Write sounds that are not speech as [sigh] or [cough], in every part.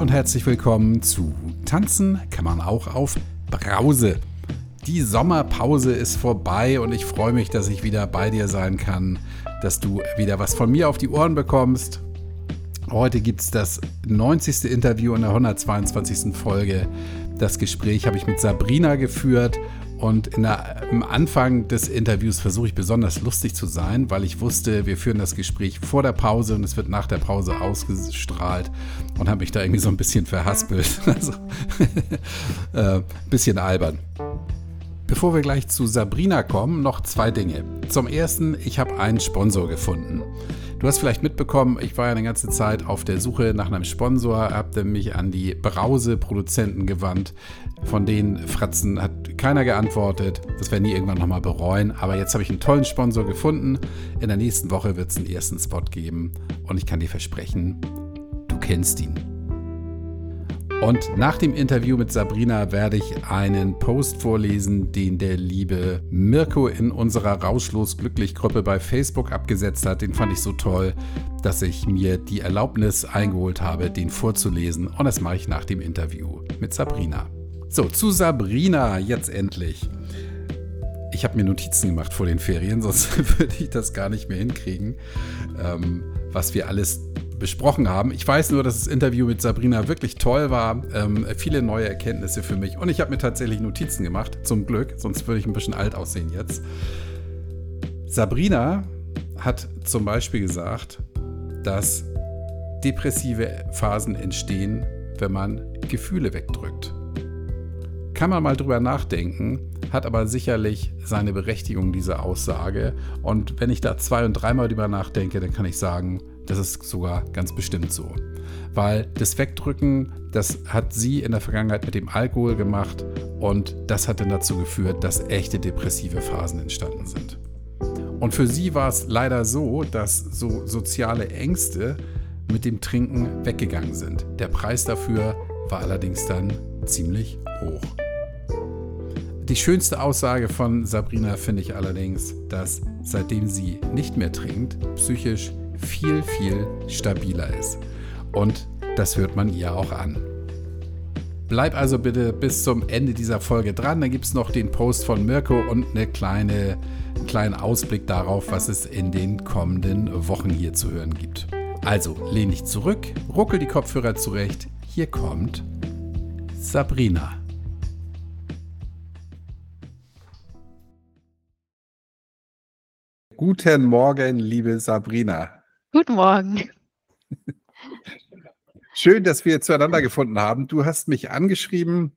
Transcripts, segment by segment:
und herzlich willkommen zu Tanzen kann man auch auf Brause. Die Sommerpause ist vorbei und ich freue mich, dass ich wieder bei dir sein kann, dass du wieder was von mir auf die Ohren bekommst. Heute gibt es das 90. Interview in der 122. Folge. Das Gespräch habe ich mit Sabrina geführt und der, am Anfang des Interviews versuche ich besonders lustig zu sein, weil ich wusste, wir führen das Gespräch vor der Pause und es wird nach der Pause ausgestrahlt und habe mich da irgendwie so ein bisschen verhaspelt. [laughs] Also, [laughs] äh, bisschen albern. Bevor wir gleich zu Sabrina kommen, noch zwei Dinge. Zum ersten, ich habe einen Sponsor gefunden. Du hast vielleicht mitbekommen, ich war ja eine ganze Zeit auf der Suche nach einem Sponsor, habe mich an die Brause-Produzenten gewandt. Von denen Fratzen hat keiner geantwortet. Das werden die irgendwann nochmal bereuen. Aber jetzt habe ich einen tollen Sponsor gefunden. In der nächsten Woche wird es einen ersten Spot geben. Und ich kann dir versprechen, du kennst ihn. Und nach dem Interview mit Sabrina werde ich einen Post vorlesen, den der liebe Mirko in unserer Rauschlos Glücklich Gruppe bei Facebook abgesetzt hat. Den fand ich so toll, dass ich mir die Erlaubnis eingeholt habe, den vorzulesen. Und das mache ich nach dem Interview mit Sabrina. So, zu Sabrina jetzt endlich. Ich habe mir Notizen gemacht vor den Ferien, [laughs] sonst [laughs] würde ich das gar nicht mehr hinkriegen, ähm, was wir alles besprochen haben. Ich weiß nur, dass das Interview mit Sabrina wirklich toll war. Ähm, viele neue Erkenntnisse für mich. Und ich habe mir tatsächlich Notizen gemacht, zum Glück, sonst würde ich ein bisschen alt aussehen jetzt. Sabrina hat zum Beispiel gesagt, dass depressive Phasen entstehen, wenn man Gefühle wegdrückt. Kann man mal drüber nachdenken, hat aber sicherlich seine Berechtigung, diese Aussage. Und wenn ich da zwei- und dreimal drüber nachdenke, dann kann ich sagen, das ist sogar ganz bestimmt so. Weil das Wegdrücken, das hat sie in der Vergangenheit mit dem Alkohol gemacht und das hat dann dazu geführt, dass echte depressive Phasen entstanden sind. Und für sie war es leider so, dass so soziale Ängste mit dem Trinken weggegangen sind. Der Preis dafür war allerdings dann ziemlich hoch. Die schönste Aussage von Sabrina finde ich allerdings, dass seitdem sie nicht mehr trinkt, psychisch viel, viel stabiler ist. Und das hört man ihr auch an. Bleib also bitte bis zum Ende dieser Folge dran. Dann gibt es noch den Post von Mirko und eine kleine, einen kleinen Ausblick darauf, was es in den kommenden Wochen hier zu hören gibt. Also lehn dich zurück, ruckel die Kopfhörer zurecht. Hier kommt Sabrina. Guten Morgen, liebe Sabrina. Guten Morgen. Schön, dass wir zueinander gefunden haben. Du hast mich angeschrieben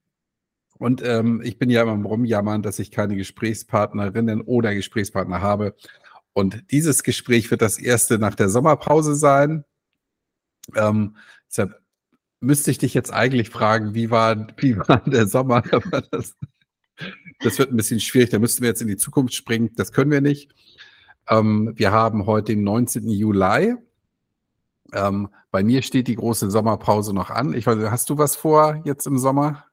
und ähm, ich bin ja immer rumjammern, dass ich keine Gesprächspartnerinnen oder Gesprächspartner habe. Und dieses Gespräch wird das erste nach der Sommerpause sein. Ähm, deshalb müsste ich dich jetzt eigentlich fragen, wie war, wie war der Sommer? [laughs] das, das wird ein bisschen schwierig. Da müssten wir jetzt in die Zukunft springen. Das können wir nicht. Ähm, wir haben heute den 19. Juli. Ähm, bei mir steht die große Sommerpause noch an. Ich weiß, hast du was vor jetzt im Sommer?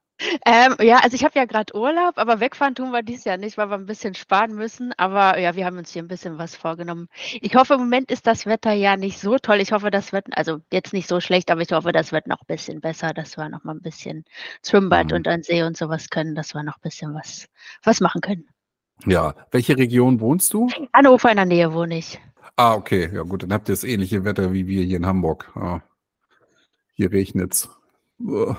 Ähm, ja, also ich habe ja gerade Urlaub, aber wegfahren tun wir dieses Jahr nicht, weil wir ein bisschen sparen müssen. Aber ja, wir haben uns hier ein bisschen was vorgenommen. Ich hoffe, im Moment ist das Wetter ja nicht so toll. Ich hoffe, das wird, also jetzt nicht so schlecht, aber ich hoffe, das wird noch ein bisschen besser, dass wir noch mal ein bisschen Schwimmbad mhm. und an See und sowas können, dass wir noch ein bisschen was, was machen können. Ja, welche Region wohnst du? Hannover in der Nähe wohne ich. Ah, okay. Ja gut, dann habt ihr das ähnliche Wetter wie wir hier in Hamburg. Ja. Hier regnet's. Uh,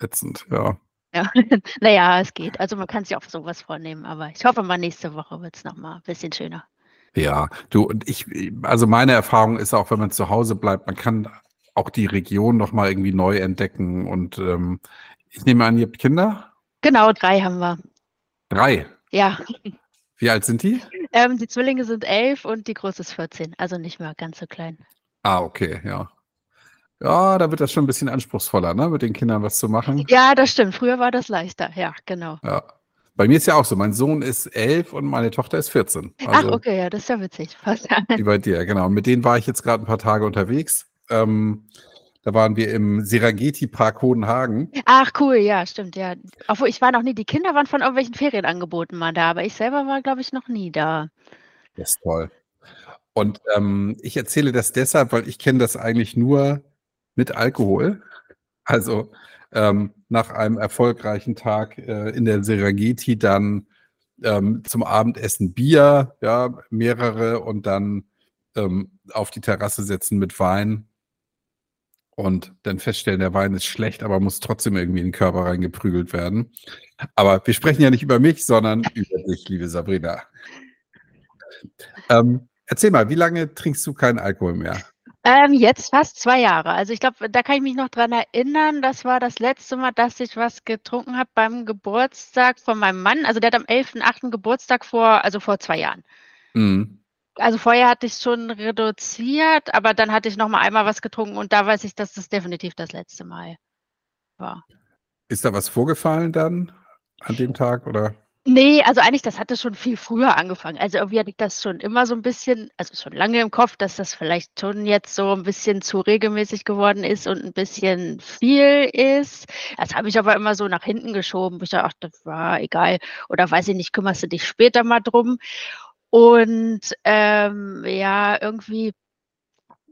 ätzend, ja. Ja, [laughs] naja, es geht. Also man kann sich auch sowas vornehmen, aber ich hoffe mal, nächste Woche wird es nochmal ein bisschen schöner. Ja, du und ich, also meine Erfahrung ist auch, wenn man zu Hause bleibt, man kann auch die Region nochmal irgendwie neu entdecken. Und ähm, ich nehme an, ihr habt Kinder? Genau, drei haben wir. Drei? Ja. Wie alt sind die? Ähm, die Zwillinge sind elf und die Große ist 14, also nicht mehr ganz so klein. Ah, okay, ja. Ja, da wird das schon ein bisschen anspruchsvoller, ne, mit den Kindern was zu machen. Ja, das stimmt. Früher war das leichter, ja, genau. Ja. Bei mir ist ja auch so, mein Sohn ist elf und meine Tochter ist 14. Also, Ach, okay, ja, das ist ja witzig. [laughs] Fast. Wie bei dir, genau. Mit denen war ich jetzt gerade ein paar Tage unterwegs. Ähm, da waren wir im Serengeti-Park Hodenhagen. Ach cool, ja, stimmt, ja. Obwohl ich war noch nie, die Kinder waren von irgendwelchen Ferienangeboten mal da, aber ich selber war, glaube ich, noch nie da. Das ist toll. Und ähm, ich erzähle das deshalb, weil ich kenne das eigentlich nur mit Alkohol. Also ähm, nach einem erfolgreichen Tag äh, in der Serengeti dann ähm, zum Abendessen Bier, ja, mehrere und dann ähm, auf die Terrasse setzen mit Wein und dann feststellen, der Wein ist schlecht, aber muss trotzdem irgendwie in den Körper reingeprügelt werden. Aber wir sprechen ja nicht über mich, sondern über dich, liebe Sabrina. Ähm, erzähl mal, wie lange trinkst du keinen Alkohol mehr? Ähm, jetzt fast zwei Jahre. Also ich glaube, da kann ich mich noch dran erinnern, das war das letzte Mal, dass ich was getrunken habe beim Geburtstag von meinem Mann. Also der hat am 11.8. Geburtstag vor, also vor zwei Jahren. Mhm. Also vorher hatte ich schon reduziert, aber dann hatte ich noch mal einmal was getrunken und da weiß ich, dass das definitiv das letzte Mal war. Ist da was vorgefallen dann an dem Tag oder? Nee, also eigentlich, das hatte schon viel früher angefangen. Also irgendwie hatte ich das schon immer so ein bisschen also schon lange im Kopf, dass das vielleicht schon jetzt so ein bisschen zu regelmäßig geworden ist und ein bisschen viel ist. Das habe ich aber immer so nach hinten geschoben. Ich dachte: „Ach, das war egal.“ Oder weiß ich nicht: „Kümmerst du dich später mal drum?“ Und, ähm, ja, irgendwie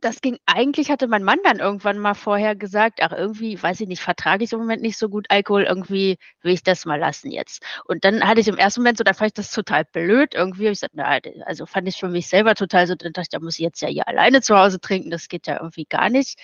das ging eigentlich hatte mein Mann dann irgendwann mal vorher gesagt: „Ach, irgendwie, weiß ich nicht, vertrage ich im Moment nicht so gut Alkohol, irgendwie will ich das mal lassen jetzt.“ Und dann hatte ich im ersten Moment so da fand ich das total blöd irgendwie, ich gesagt: „Na, also, fand ich für mich selber total so“ dann dachte ich: „Da muss ich jetzt ja hier alleine zu Hause trinken, das geht ja irgendwie gar nicht.“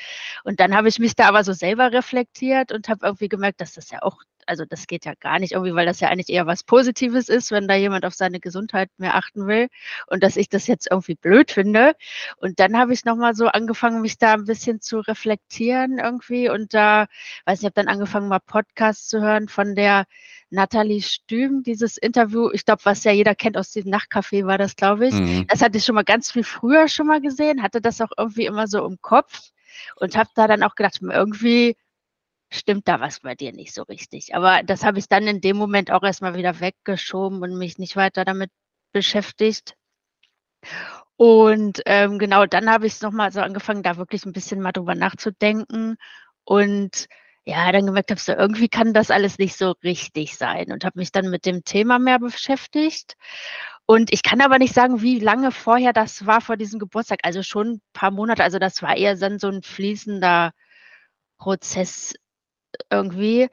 Und dann habe ich mich da aber so selber reflektiert und habe irgendwie gemerkt, dass das ja auch also das geht ja gar nicht irgendwie, weil das ja eigentlich eher was Positives ist, wenn da jemand auf seine Gesundheit mehr achten will und dass ich das jetzt irgendwie blöd finde. Und dann habe ich noch mal so angefangen, mich da ein bisschen zu reflektieren irgendwie und da weiß nicht, habe dann angefangen, mal Podcasts zu hören von der Nathalie Stüm, dieses Interview, ich glaube, was ja jeder kennt aus diesem Nachtcafé war das, glaube ich. Mhm. Das hatte ich schon mal ganz viel früher schon mal gesehen, hatte das auch irgendwie immer so im Kopf und habe da dann auch gedacht, irgendwie stimmt da was bei dir nicht so richtig. Aber das habe ich dann in dem Moment auch erstmal wieder weggeschoben und mich nicht weiter damit beschäftigt. Und, ähm, genau, dann habe ich's noch mal so angefangen, da wirklich ein bisschen mal drüber nachzudenken und ja, dann gemerkt habe, so irgendwie kann das alles nicht so richtig sein und habe mich dann mit dem Thema mehr beschäftigt. Und ich kann aber nicht sagen, wie lange vorher das war vor diesem Geburtstag. Also schon ein paar Monate. Also das war eher dann so ein fließender Prozess irgendwie.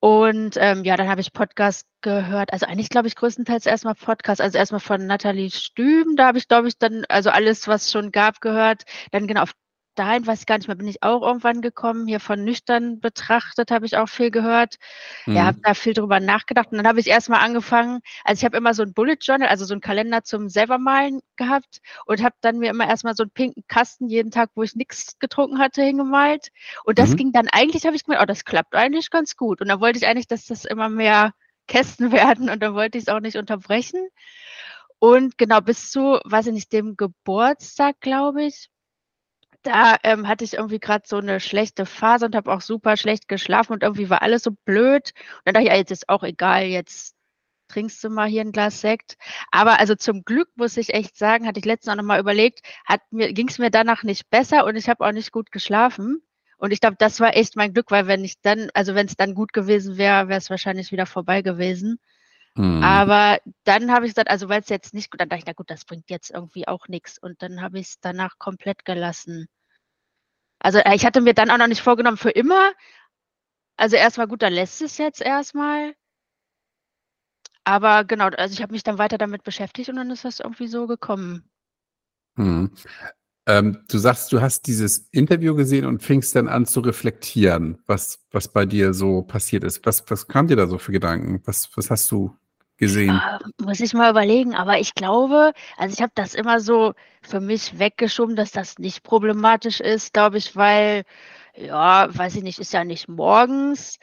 Und, ähm, ja, dann habe ich Podcast gehört. Also, eigentlich glaube ich größtenteils erstmal Podcast. Also, erstmal von Nathalie Stüben. Da habe ich, glaube ich, dann also alles, was schon gab, gehört. Dann genau auf dahin, weiß ich gar nicht mehr, bin ich auch irgendwann gekommen. Hier von nüchtern betrachtet habe ich auch viel gehört. Mhm. Ja, habe da viel drüber nachgedacht und dann habe ich erst mal angefangen also, ich habe immer so 'n Bullet Journal, also so 'n Kalender zum Selbermalen gehabt und habe dann mir immer erst mal so 'n pinken Kasten jeden Tag, wo ich nix getrunken hatte, hingemalt. Und das mhm. ging dann eigentlich habe ich gemerkt: „Oh, das klappt eigentlich ganz gut.“ Und dann wollte ich eigentlich, dass das immer mehr Kästen [laughs] werden und dann wollte ich's auch nicht unterbrechen. Und genau, bis zu, weiß ich nicht, dem Geburtstag, glaube ich da, ähm, hatte ich irgendwie grad so 'ne schlechte Phase und habe auch super schlecht geschlafen und irgendwie war alles so blöd. Und dann dachte ich: „Ja, jetzt ist auch egal, jetzt trinkst du mal hier 'n Glas Sekt.“ Aber also zum Glück muss ich echt sagen, hatte ich letztens auch noch mal überlegt, mir ging's mir danach nicht besser und ich habe auch nicht gut geschlafen. Und ich glaube, das war echt mein Glück, weil wenn ich dann also wenn's dann gut gewesen wäre, wäre es wahrscheinlich wieder vorbei gewesen. Mhm. Aber dann habe ich gesagt also weil's jetzt nicht gut dann dachte ich: „Na gut, das bringt jetzt irgendwie auch nix.“ Und dann habe ich's danach komplett gelassen. Also, äh, ich hatte mir dann auch noch nicht vorgenommen für immer. Also, erst mal gut, dann lässt es jetzt erst mal. Aber genau, also ich habe mich dann weiter damit beschäftigt und dann ist das irgendwie so gekommen. Mhm. Ähm, du sagst, du hast dieses Interview gesehen und fingst dann an zu reflektieren, was was bei dir so passiert ist. Was was kam dir da so für Gedanken? Was was hast du gesehen? Ah, muss ich mal überlegen, aber ich glaube also, ich habe das immer so für mich weggeschoben, dass das nicht problematisch ist, glaube ich, weil ja, weiß ich nicht, ist ja nicht morgens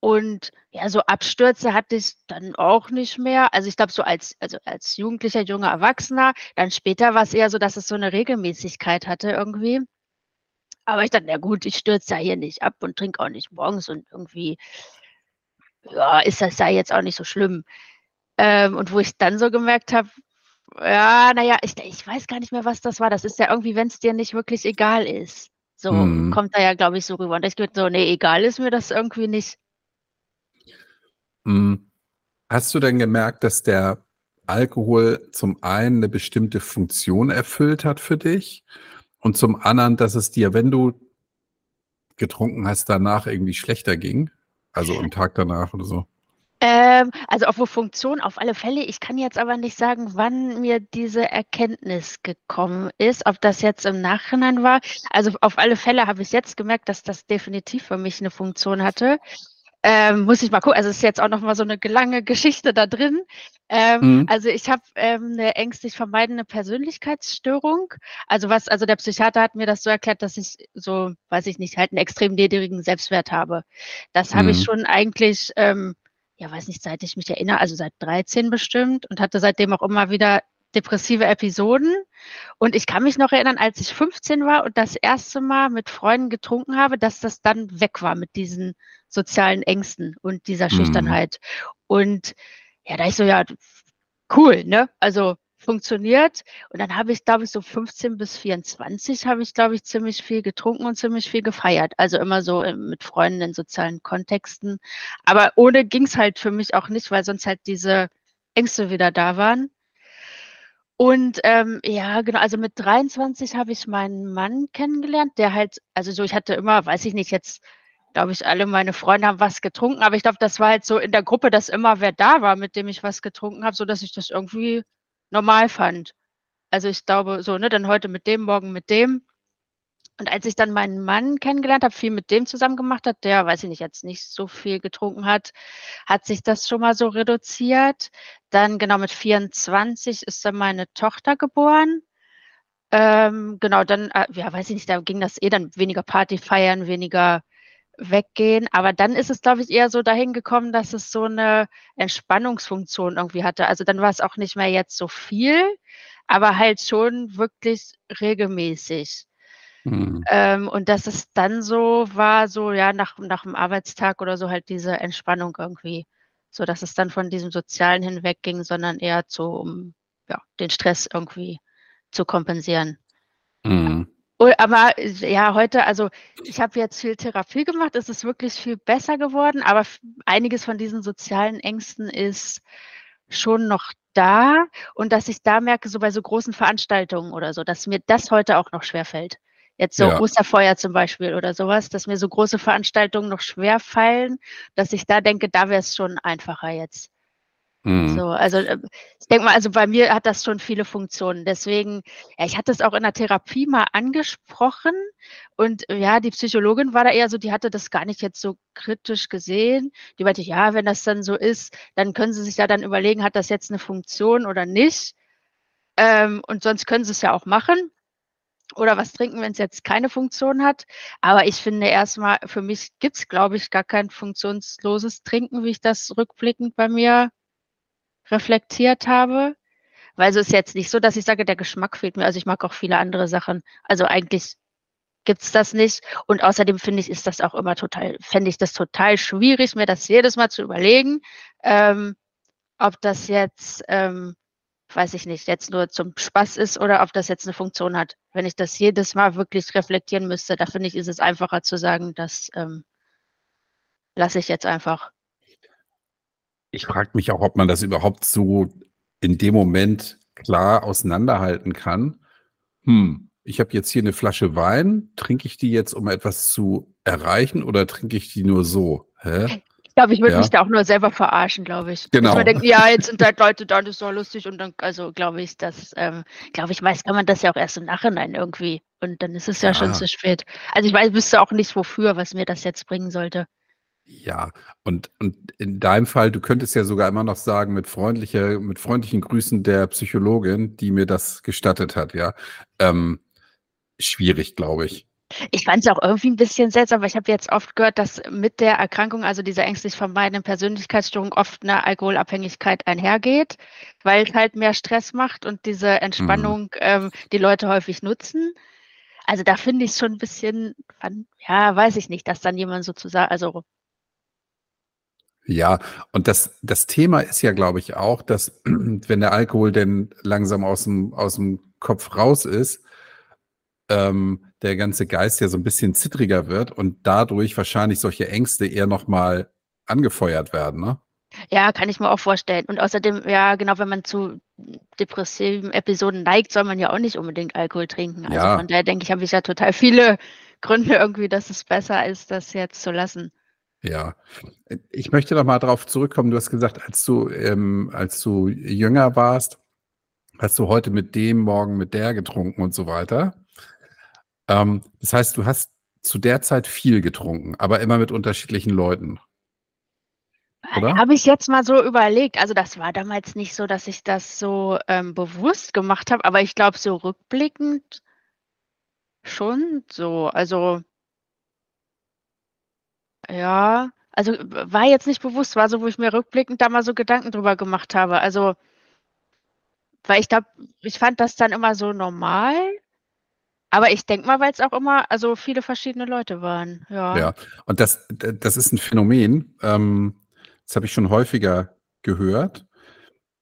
und ja, so Abstürze hatte ich dann auch nicht mehr. Also, ich glaube, so als also, als Jugendlicher, junger Erwachsener, dann später war's eher so, dass es so 'ne Regelmäßigkeit hatte irgendwie. Aber ich dachte: „Na gut, ich stürze ja hier nicht ab und trinke auch nicht morgens und irgendwie ja, ist das ja jetzt auch nicht so schlimm.“ Ähm, und wo ich dann so gemerkt habe, ja, na ja, ich ich weiß gar nicht mehr, was das war. Das ist ja irgendwie, wenn's dir nicht wirklich egal ist. So Mhm. kommt da ja, glaube ich, so rüber. Und ich gedacht so: „Ne, egal ist mir das irgendwie nicht.“ Hm, hast du denn gemerkt, dass der Alkohol zum einen 'ne bestimmte Funktion erfüllt hat für dich und zum anderen, dass es dir, wenn du getrunken hast, danach irgendwie schlechter ging? Also am Tag danach oder so? Ähm, also auf Funktion auf alle Fälle. Ich kann jetzt aber nicht sagen, wann mir diese Erkenntnis gekommen ist, ob das jetzt im Nachhinein war. Also auf alle Fälle habe ich jetzt gemerkt, dass das definitiv für mich eine Funktion hatte. Ähm, muss ich mal gucken. Also es ist jetzt auch noch mal so eine lange Geschichte da drin. Ähm, mhm. Also ich habe ähm, eine ängstlich vermeidende Persönlichkeitsstörung. Also was, also der Psychiater hat mir das so erklärt, dass ich so, weiß ich nicht, halt einen extrem niedrigen Selbstwert habe. Das mhm. habe ich mhm. schon eigentlich, ähm, ja, weiß nicht, seit ich mich erinnere, also seit 13 bestimmt und hatte seitdem auch immer wieder depressive Episoden. Und ich kann mich noch erinnern, als ich 15 war und das erste Mal mit Freunden getrunken habe, dass das dann weg war mit diesen sozialen Ängsten und dieser mhm. Schüchternheit. Und ja, da ich so, ja, cool, ne? Also funktioniert. Und dann habe ich, glaube ich, so 15 bis 24 habe ich, glaube ich, ziemlich viel getrunken und ziemlich viel gefeiert. Also immer so mit Freunden in sozialen Kontexten. Aber ohne ging es halt für mich auch nicht, weil sonst halt diese Ängste wieder da waren. Und ähm, ja, genau, also mit 23 habe ich meinen Mann kennengelernt, der halt, also so, ich hatte immer, weiß ich nicht, jetzt glaube ich, alle meine Freunde haben was getrunken, aber ich glaube, das war halt so in der Gruppe, dass immer wer da war, mit dem ich was getrunken habe, so dass ich das irgendwie normal fand. Also ich glaube, so, ne, dann heute mit dem, morgen mit dem. Und als ich dann meinen Mann kennengelernt habe, viel mit dem zusammen gemacht hat, der, weiß ich nicht, jetzt nicht so viel getrunken hat, hat sich das schon mal so reduziert. Dann genau mit 24 ist dann meine Tochter geboren. Ähm, genau, dann, äh, ja, weiß ich nicht, da ging das eh dann weniger Party feiern, weniger weggehen. Aber dann ist es, glaube ich, eher so dahin gekommen, dass es so eine Entspannungsfunktion irgendwie hatte. Also dann war es auch nicht mehr jetzt so viel, aber halt schon wirklich regelmäßig. Mhm. Ähm, und dass es dann so war, so ja, nach, nach dem Arbeitstag oder so halt diese Entspannung irgendwie. So dass es dann von diesem Sozialen hinwegging, sondern eher zu, um ja, den Stress irgendwie zu kompensieren. Mhm. Aber ja, heute, also ich habe jetzt viel Therapie gemacht, es ist wirklich viel besser geworden, aber einiges von diesen sozialen Ängsten ist schon noch da und dass ich da merke, so bei so großen Veranstaltungen oder so, dass mir das heute auch noch schwerfällt. Jetzt so ja. Osterfeuer zum Beispiel oder sowas, dass mir so große Veranstaltungen noch schwer fallen, dass ich da denke, da wäre es schon einfacher jetzt. Mhm. So, also äh, ich denke mal, also bei mir hat das schon viele Funktionen. Deswegen, ja, ich hatte es auch in der Therapie mal angesprochen und äh, ja, die Psychologin war da eher so, die hatte das gar nicht jetzt so kritisch gesehen. Die meinte, ja, wenn das dann so ist, dann können Sie sich ja dann überlegen, hat das jetzt eine Funktion oder nicht? Ähm, und sonst können Sie es ja auch machen oder was trinken, wenn es jetzt keine Funktion hat. Aber ich finde erstmal, für mich gibt es, glaube ich, gar kein funktionsloses Trinken, wie ich das rückblickend bei mir reflektiert habe. Weil es ist jetzt nicht so, dass ich sage, der Geschmack fehlt mir. Also ich mag auch viele andere Sachen. Also eigentlich gibt es das nicht. Und außerdem finde ich, ist das auch immer total, fände ich das total schwierig, mir das jedes Mal zu überlegen, ähm, ob das jetzt ähm, weiß ich nicht, jetzt nur zum Spaß ist oder ob das jetzt eine Funktion hat. Wenn ich das jedes Mal wirklich reflektieren müsste, da finde ich, ist es einfacher zu sagen, das ähm, lasse ich jetzt einfach. Ich frage mich auch, ob man das überhaupt so in dem Moment klar auseinanderhalten kann. Hm, ich habe jetzt hier eine Flasche Wein, trinke ich die jetzt, um etwas zu erreichen oder trinke ich die nur so? Hä? Ich glaube, ich würde ja. mich da auch nur selber verarschen, glaube ich. Genau. Dass man denkt, ja, jetzt sind halt Leute da, das ist so lustig und dann, also glaube ich, dass, ähm, glaube ich, weiß kann man das ja auch erst im Nachhinein irgendwie und dann ist es ja, ja schon zu spät. Also ich weiß, wüsste auch nicht wofür, was mir das jetzt bringen sollte. Ja, und, und in deinem Fall, du könntest ja sogar immer noch sagen, mit freundlicher, mit freundlichen Grüßen der Psychologin, die mir das gestattet hat, ja. Ähm, schwierig, glaube ich. Ich fand es auch irgendwie ein bisschen seltsam, weil ich habe jetzt oft gehört, dass mit der Erkrankung, also dieser ängstlich vermeidenden Persönlichkeitsstörung, oft eine Alkoholabhängigkeit einhergeht, weil es halt mehr Stress macht und diese mhm. Entspannung mhm. ähm, die Leute häufig nutzen. Also da finde ich es schon ein bisschen, ja, weiß ich nicht, dass dann jemand sozusagen, also ja, und das, das Thema ist ja, glaube ich, auch, dass [clears throat] wenn der Alkohol denn langsam aus dem, aus dem Kopf raus ist, ähm, der ganze Geist ja so ein bisschen zittriger wird und dadurch wahrscheinlich solche Ängste eher nochmal angefeuert werden, ne? Ja, kann ich mir auch vorstellen. Und außerdem, ja, genau, wenn man zu depressiven Episoden neigt, soll man ja auch nicht unbedingt Alkohol trinken. Also ja. von daher denke ich, habe ich ja total viele Gründe irgendwie, dass es besser ist, das jetzt zu lassen. Ja, ich möchte noch mal darauf zurückkommen. Du hast gesagt, als du, ähm, als du jünger warst, hast du heute mit dem, morgen mit der getrunken und so weiter. Ähm, das heißt, du hast zu der Zeit viel getrunken, aber immer mit unterschiedlichen Leuten. Habe ich jetzt mal so überlegt. Also das war damals nicht so, dass ich das so ähm, bewusst gemacht habe, aber ich glaube, so rückblickend schon so. Also ja, also war jetzt nicht bewusst, war so, wo ich mir rückblickend da mal so Gedanken drüber gemacht habe. Also, weil ich glaube, ich fand das dann immer so normal. Aber ich denke mal, weil es auch immer, also viele verschiedene Leute waren. Ja. Ja, und das, das ist ein Phänomen, ähm, das habe ich schon häufiger gehört.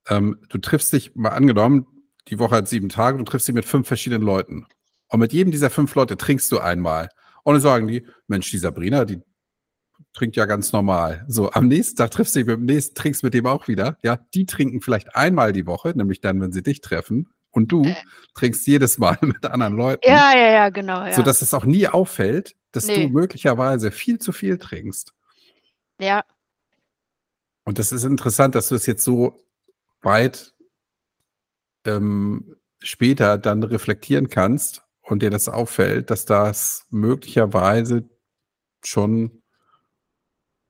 Ähm, du triffst dich, mal angenommen, die Woche hat sieben Tage, du triffst dich mit fünf verschiedenen Leuten. Und mit jedem dieser fünf Leute trinkst du einmal. Und dann sagen die, Mensch, die Sabrina, die trinkt ja ganz normal. So, am nächsten Tag triffst du dich mit dem nächsten, trinkst mit dem auch wieder. Ja, die trinken vielleicht einmal die Woche, nämlich dann, wenn sie dich treffen. Und du äh. trinkst jedes Mal [laughs] mit anderen Leuten. Ja, ja, ja, genau. Ja. So dass es auch nie auffällt, dass nee. du möglicherweise viel zu viel trinkst. Ja. Und das ist interessant, dass du es jetzt so weit ähm, später dann reflektieren kannst und dir das auffällt, dass das möglicherweise schon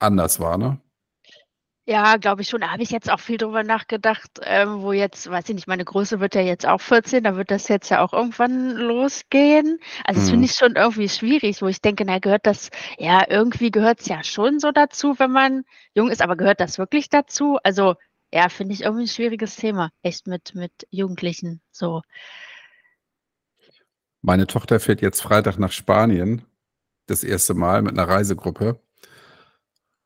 anders war, ne? Ja, glaube ich schon. Da habe ich jetzt auch viel drüber nachgedacht, ähm, wo jetzt, weiß ich nicht, meine Größe wird ja jetzt auch 14, da wird das jetzt ja auch irgendwann losgehen. Also das finde Mhm. ich schon irgendwie schwierig, wo ich denke, na, gehört das, ja, irgendwie gehört es ja schon so dazu, wenn man jung ist, aber gehört das wirklich dazu? Also ja, finde ich irgendwie ein schwieriges Thema, echt mit, mit Jugendlichen so. Meine Tochter fährt jetzt Freitag nach Spanien, das erste Mal mit einer Reisegruppe.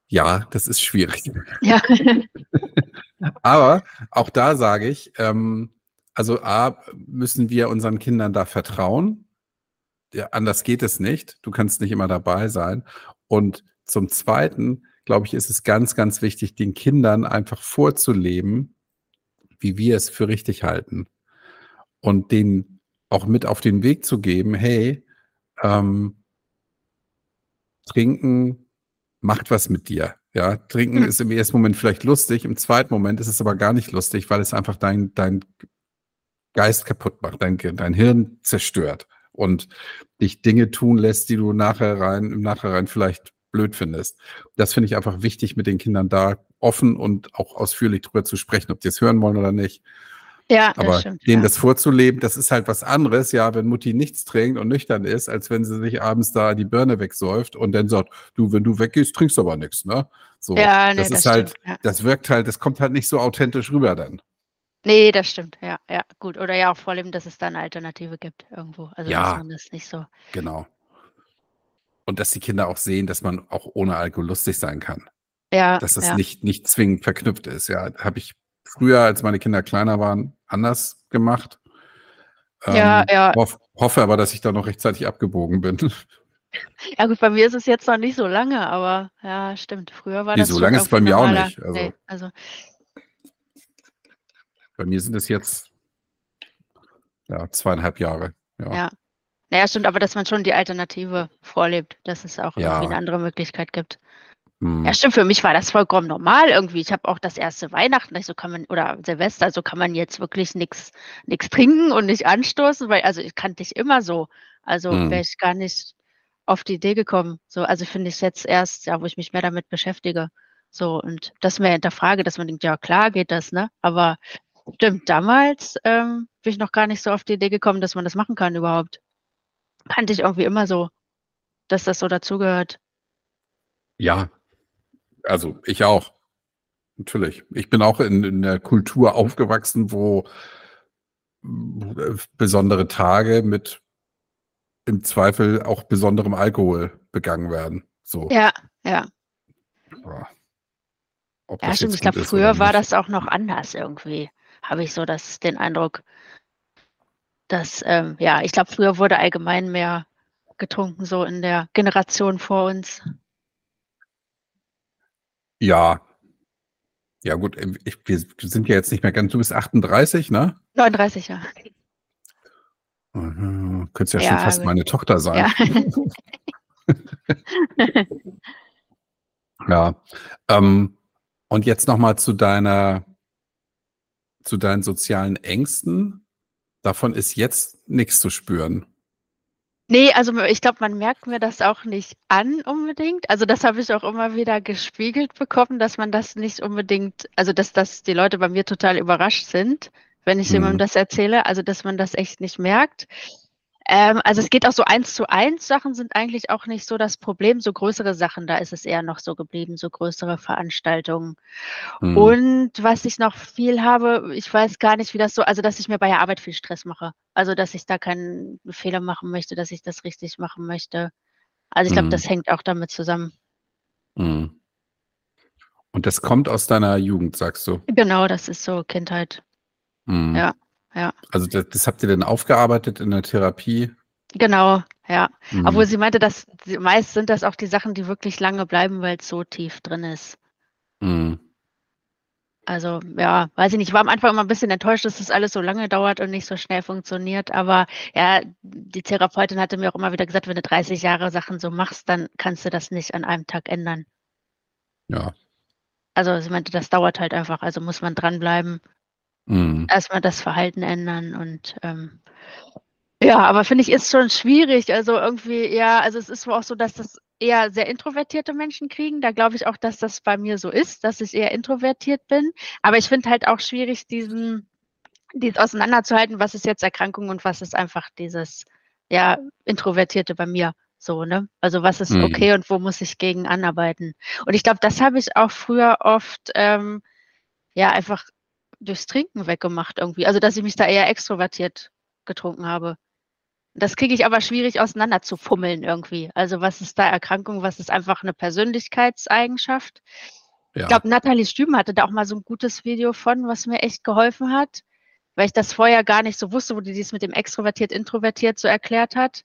Ja, das ist schwierig. Ja. [laughs] Aber auch da sage ich, ähm, also A, müssen wir unseren Kindern da vertrauen. Ja, anders geht es nicht. Du kannst nicht immer dabei sein. Und zum Zweiten, glaube ich, ist es ganz, ganz wichtig, den Kindern einfach vorzuleben, wie wir es für richtig halten. Und denen auch mit auf den Weg zu geben, hey, ähm, trinken macht was mit dir. Ja, trinken Hm. ist im ersten Moment vielleicht lustig, im zweiten Moment ist es aber gar nicht lustig, weil es einfach dein, dein Geist kaputt macht, dein, dein Hirn zerstört und dich Dinge tun lässt, die du nachher rein, im Nachhinein vielleicht blöd findest. Das finde ich einfach wichtig, mit den Kindern da offen und auch ausführlich drüber zu sprechen, ob die es hören wollen oder nicht. Ja, das Aber stimmt. denen Ja. das vorzuleben, das ist halt was anderes, ja, wenn Mutti nichts trinkt und nüchtern ist, als wenn sie sich abends da die Birne wegsäuft und dann sagt, du, wenn du weggehst, trinkst du aber nichts, ne? So, Ja, nee, das das ist halt, stimmt, ja. das wirkt halt, das kommt halt nicht so authentisch rüber dann. Nee, das stimmt. Ja, ja, gut. Oder ja auch vorleben, dass es da eine Alternative gibt irgendwo. Also, dass Ja. man das nicht so Genau. Und dass die Kinder auch sehen, dass man auch ohne Alkohol lustig sein kann. Ja, Dass das ja. nicht, nicht zwingend verknüpft ist. Ja, habe ich früher, als meine Kinder kleiner waren, anders gemacht. Ja, Ähm, ja. hoff, hoffe aber, dass ich da noch rechtzeitig abgebogen bin. [laughs] Ja gut, bei mir ist es jetzt noch nicht so lange, aber ja, stimmt. Früher war Nee, das so lange ist es bei mir auch nicht. Also Ne, also bei mir sind es jetzt ja, zweieinhalb Jahre. Ja. ja. Na ja, stimmt, aber dass man schon die Alternative vorlebt, dass es auch irgendwie Ja. andere Möglichkeit gibt. Ja, Mhm. stimmt, für mich war das vollkommen normal irgendwie. Ich habe auch das erste Weihnachten so kann man oder Silvester, so kann man jetzt wirklich nix nix trinken und nicht anstoßen, weil also, ich kannte ich immer so. Also, wäre Mhm. ich gar nicht auf die Idee gekommen. So, also, finde ich jetzt erst, ja, wo ich mich mehr damit beschäftige. So und das mehr hinterfrage, dass man denkt: „Ja, klar geht das“, ne? Aber stimmt, damals, ähm, bin ich noch gar nicht so auf die Idee gekommen, dass man das machen kann überhaupt. Kannte ich irgendwie immer so, dass das so dazugehört. Ja. Also, ich auch. Natürlich. Ich bin auch in in 'ner Kultur aufgewachsen, wo äh, besondere Tage mit im Zweifel auch besonderem Alkohol begangen werden. So. Ja, ja. Ja. Ja, stimmt. Ich glaube, früher war das auch noch anders irgendwie, habe ich so das den Eindruck. Dass, ähm ja, ich glaube, früher wurde allgemein mehr getrunken, so in der Generation vor uns. Ja. Ja gut, ähm, ich wir sind ja jetzt nicht mehr ganz du bist 38, ne? 39, ja. Mhm, könntest ja, ja schon fast meine Tochter sein. Ja. [laughs] ja. Ähm, und jetzt nochmal zu deiner, zu deinen sozialen Ängsten. Davon ist jetzt nichts zu spüren. Nee, also ich glaube, man merkt mir das auch nicht an unbedingt. Also das habe ich auch immer wieder gespiegelt bekommen, dass man das nicht unbedingt, also dass, dass die Leute bei mir total überrascht sind, wenn ich mhm. jemandem das erzähle. Also dass man das echt nicht merkt. Ähm, also es geht auch so eins zu eins Sachen sind eigentlich auch nicht so das Problem. So größere Sachen, da ist es eher noch so geblieben, so größere Veranstaltungen. Mhm. Und was ich noch viel habe, ich weiß gar nicht, wie das so, also dass ich mir bei der Arbeit viel Stress mache. Also dass ich da keinen Fehler machen möchte, dass ich das richtig machen möchte. Also ich glaube, mhm. das hängt auch damit zusammen. Mhm. Und das kommt aus deiner Jugend, sagst du? Genau, das ist so Kindheit. Mhm. Ja. Ja. Also das, das habt ihr denn aufgearbeitet in der Therapie? Genau, ja. Mhm. Obwohl sie meinte, dass meist sind das auch die Sachen, die wirklich lange bleiben, weil es so tief drin ist. Mhm. Also ja, weiß ich nicht. Ich war am Anfang immer ein bisschen enttäuscht, dass das alles so lange dauert und nicht so schnell funktioniert. Aber ja, die Therapeutin hatte mir auch immer wieder gesagt, wenn du 30 Jahre Sachen so machst, dann kannst du das nicht an einem Tag ändern. Ja. Also sie meinte, das dauert halt einfach. Also muss man dranbleiben. Mhm. Erstmal das Verhalten ändern und ähm, ja, aber finde ich, ist schon schwierig. Also irgendwie, ja, also es ist wohl auch so, dass das eher sehr introvertierte Menschen kriegen. Da glaube ich auch, dass das bei mir so ist, dass ich eher introvertiert bin. Aber ich finde halt auch schwierig, diesen, dies auseinanderzuhalten, was ist jetzt Erkrankung und was ist einfach dieses, ja, Introvertierte bei mir. So, ne? Also was ist mhm. okay und wo muss ich gegen anarbeiten? Und ich glaube, das habe ich auch früher oft ähm, ja einfach durchs Trinken weggemacht irgendwie. Also, dass ich mich da eher extrovertiert getrunken habe. Das kriege ich aber schwierig auseinander zu fummeln irgendwie. Also, was ist da Erkrankung, was ist einfach eine Persönlichkeitseigenschaft? Ja. Ich glaube, Nathalie Stüben hatte da auch mal so ein gutes Video von, was mir echt geholfen hat, weil ich das vorher gar nicht so wusste, wo die dies mit dem extrovertiert, introvertiert so erklärt hat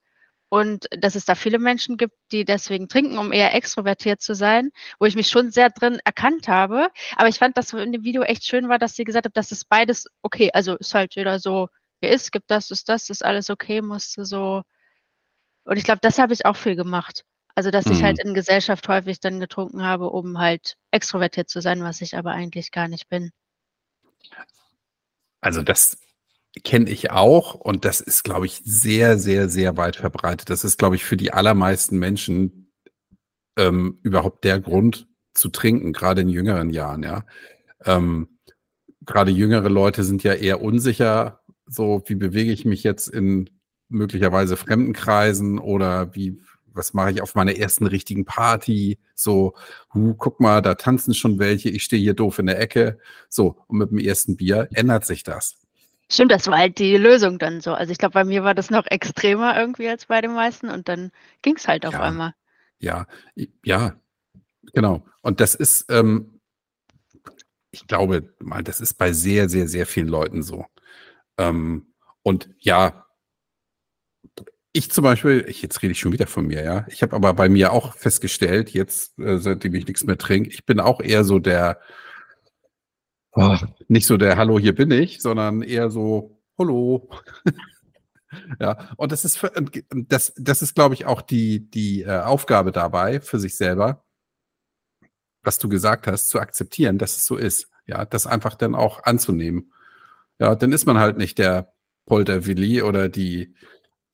und dass es da viele Menschen gibt, die deswegen trinken, um eher extrovertiert zu sein, wo ich mich schon sehr drin erkannt habe. Aber ich fand, dass in dem Video echt schön war, dass sie gesagt hat, dass es beides okay, also ist halt jeder so, wie ist, gibt das, ist das, ist alles okay, musste so. Und ich glaube, das habe ich auch viel gemacht. Also, dass mhm. ich halt mhm. in Gesellschaft häufig dann getrunken habe, um halt extrovertiert zu sein, was ich aber eigentlich gar nicht bin. Also, das kenne ich auch und das ist, glaube ich, sehr, sehr, sehr weit verbreitet. Das ist, glaube ich, für die allermeisten Menschen ähm, überhaupt der Grund zu trinken, gerade in jüngeren Jahren, ja. Ähm, gerade jüngere Leute sind ja eher unsicher, so wie bewege ich mich jetzt in möglicherweise fremden Kreisen oder wie, was mache ich auf meiner ersten richtigen Party? So, hu, guck mal, da tanzen schon welche, ich stehe hier doof in der Ecke. So, und mit dem ersten Bier ändert sich das. Stimmt, das war halt die Lösung dann so. Also ich glaube, bei mir war das noch extremer irgendwie als bei den meisten und dann ging es halt auf ja, einmal. Ja, ja, genau. Und das ist, ähm, ich glaube mal, das ist bei sehr, sehr, sehr vielen Leuten so. Ähm, und ja, ich zum Beispiel, ich, jetzt rede ich schon wieder von mir, ja. Ich habe aber bei mir auch festgestellt, jetzt, äh, seitdem ich nichts mehr trinke, ich bin auch eher so der, oh, nicht so der Hallo, hier bin ich, sondern eher so Hallo. [laughs] ja, und das ist, das, das ist, glaube ich, auch die, die äh, Aufgabe dabei für sich selber, was du gesagt hast, zu akzeptieren, dass es so ist. Ja, das einfach dann auch anzunehmen. Ja, dann ist man halt nicht der Polterwilli oder die,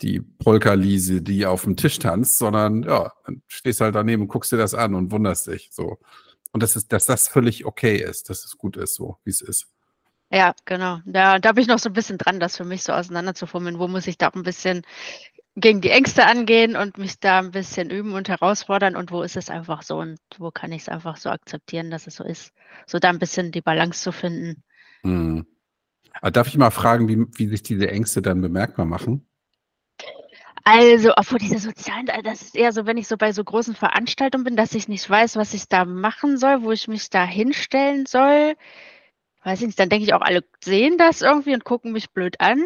die Polka-Liese, die auf dem Tisch tanzt, sondern ja, dann stehst halt daneben und guckst dir das an und wunderst dich. So. Und das ist, dass das völlig okay ist, dass es gut ist, so wie es ist. Ja, genau. Da, da bin ich noch so ein bisschen dran, das für mich so auseinanderzufummeln. Wo muss ich da ein bisschen gegen die Ängste angehen und mich da ein bisschen üben und herausfordern und wo ist es einfach so und wo kann ich es einfach so akzeptieren, dass es so ist. So da ein bisschen die Balance zu finden. Hm. Darf ich mal fragen, wie, wie sich diese Ängste dann bemerkbar machen? Also, obwohl diese sozialen, das ist eher so, wenn ich so bei so großen Veranstaltungen bin, dass ich nicht weiß, was ich da machen soll, wo ich mich da hinstellen soll. Weiß ich nicht, dann denke ich auch, alle sehen das irgendwie und gucken mich blöd an.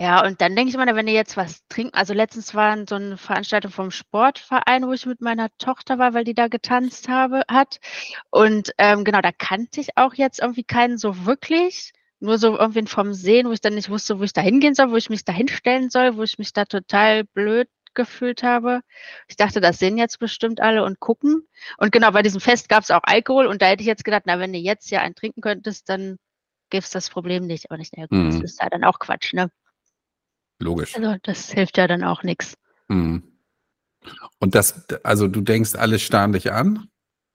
Ja, und dann denke ich immer, wenn ihr jetzt was trinken, also letztens war so eine Veranstaltung vom Sportverein, wo ich mit meiner Tochter war, weil die da getanzt habe, hat. Und ähm, genau, da kannte ich auch jetzt irgendwie keinen so wirklich. Nur so irgendwie vom Sehen, wo ich dann nicht wusste, wo ich da hingehen soll, wo ich mich da hinstellen soll, wo ich mich da total blöd gefühlt habe. Ich dachte, das sehen jetzt bestimmt alle und gucken. Und genau, bei diesem Fest gab es auch Alkohol und da hätte ich jetzt gedacht, na, wenn du jetzt ja einen trinken könntest, dann gäbe es das Problem nicht. Aber nicht, na gut, mhm. das ist ja dann auch Quatsch, ne? Logisch. Also das hilft ja dann auch nichts. Mhm. Und das, also du denkst, alle starren dich an?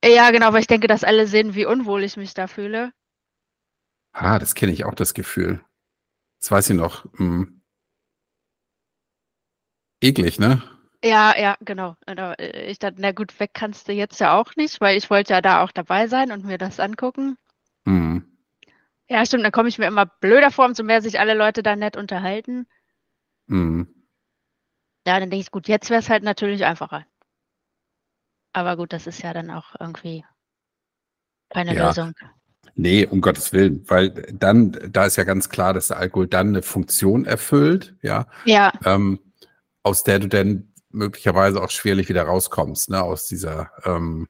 Ja, genau, weil ich denke, dass alle sehen, wie unwohl ich mich da fühle. Ah, das kenne ich auch, das Gefühl. Das weiß ich noch. Hm. Eklig, ne? Ja, ja, genau. Äh, ich dachte, na gut, weg kannst du jetzt ja auch nicht, weil ich wollte ja da auch dabei sein und mir das angucken. Mhm. Ja, stimmt, dann komme ich mir immer blöder vor, umso mehr sich alle Leute da nett unterhalten. Mhm. Ja, dann denke ich, gut, jetzt wäre es halt natürlich einfacher. Aber gut, das ist ja dann auch irgendwie keine ja. Lösung. Nee, um Gottes Willen, weil dann, da ist ja ganz klar, dass der Alkohol dann eine Funktion erfüllt, ja, ja. Ähm, aus der du dann möglicherweise auch schwerlich wieder rauskommst, ne, aus dieser ähm,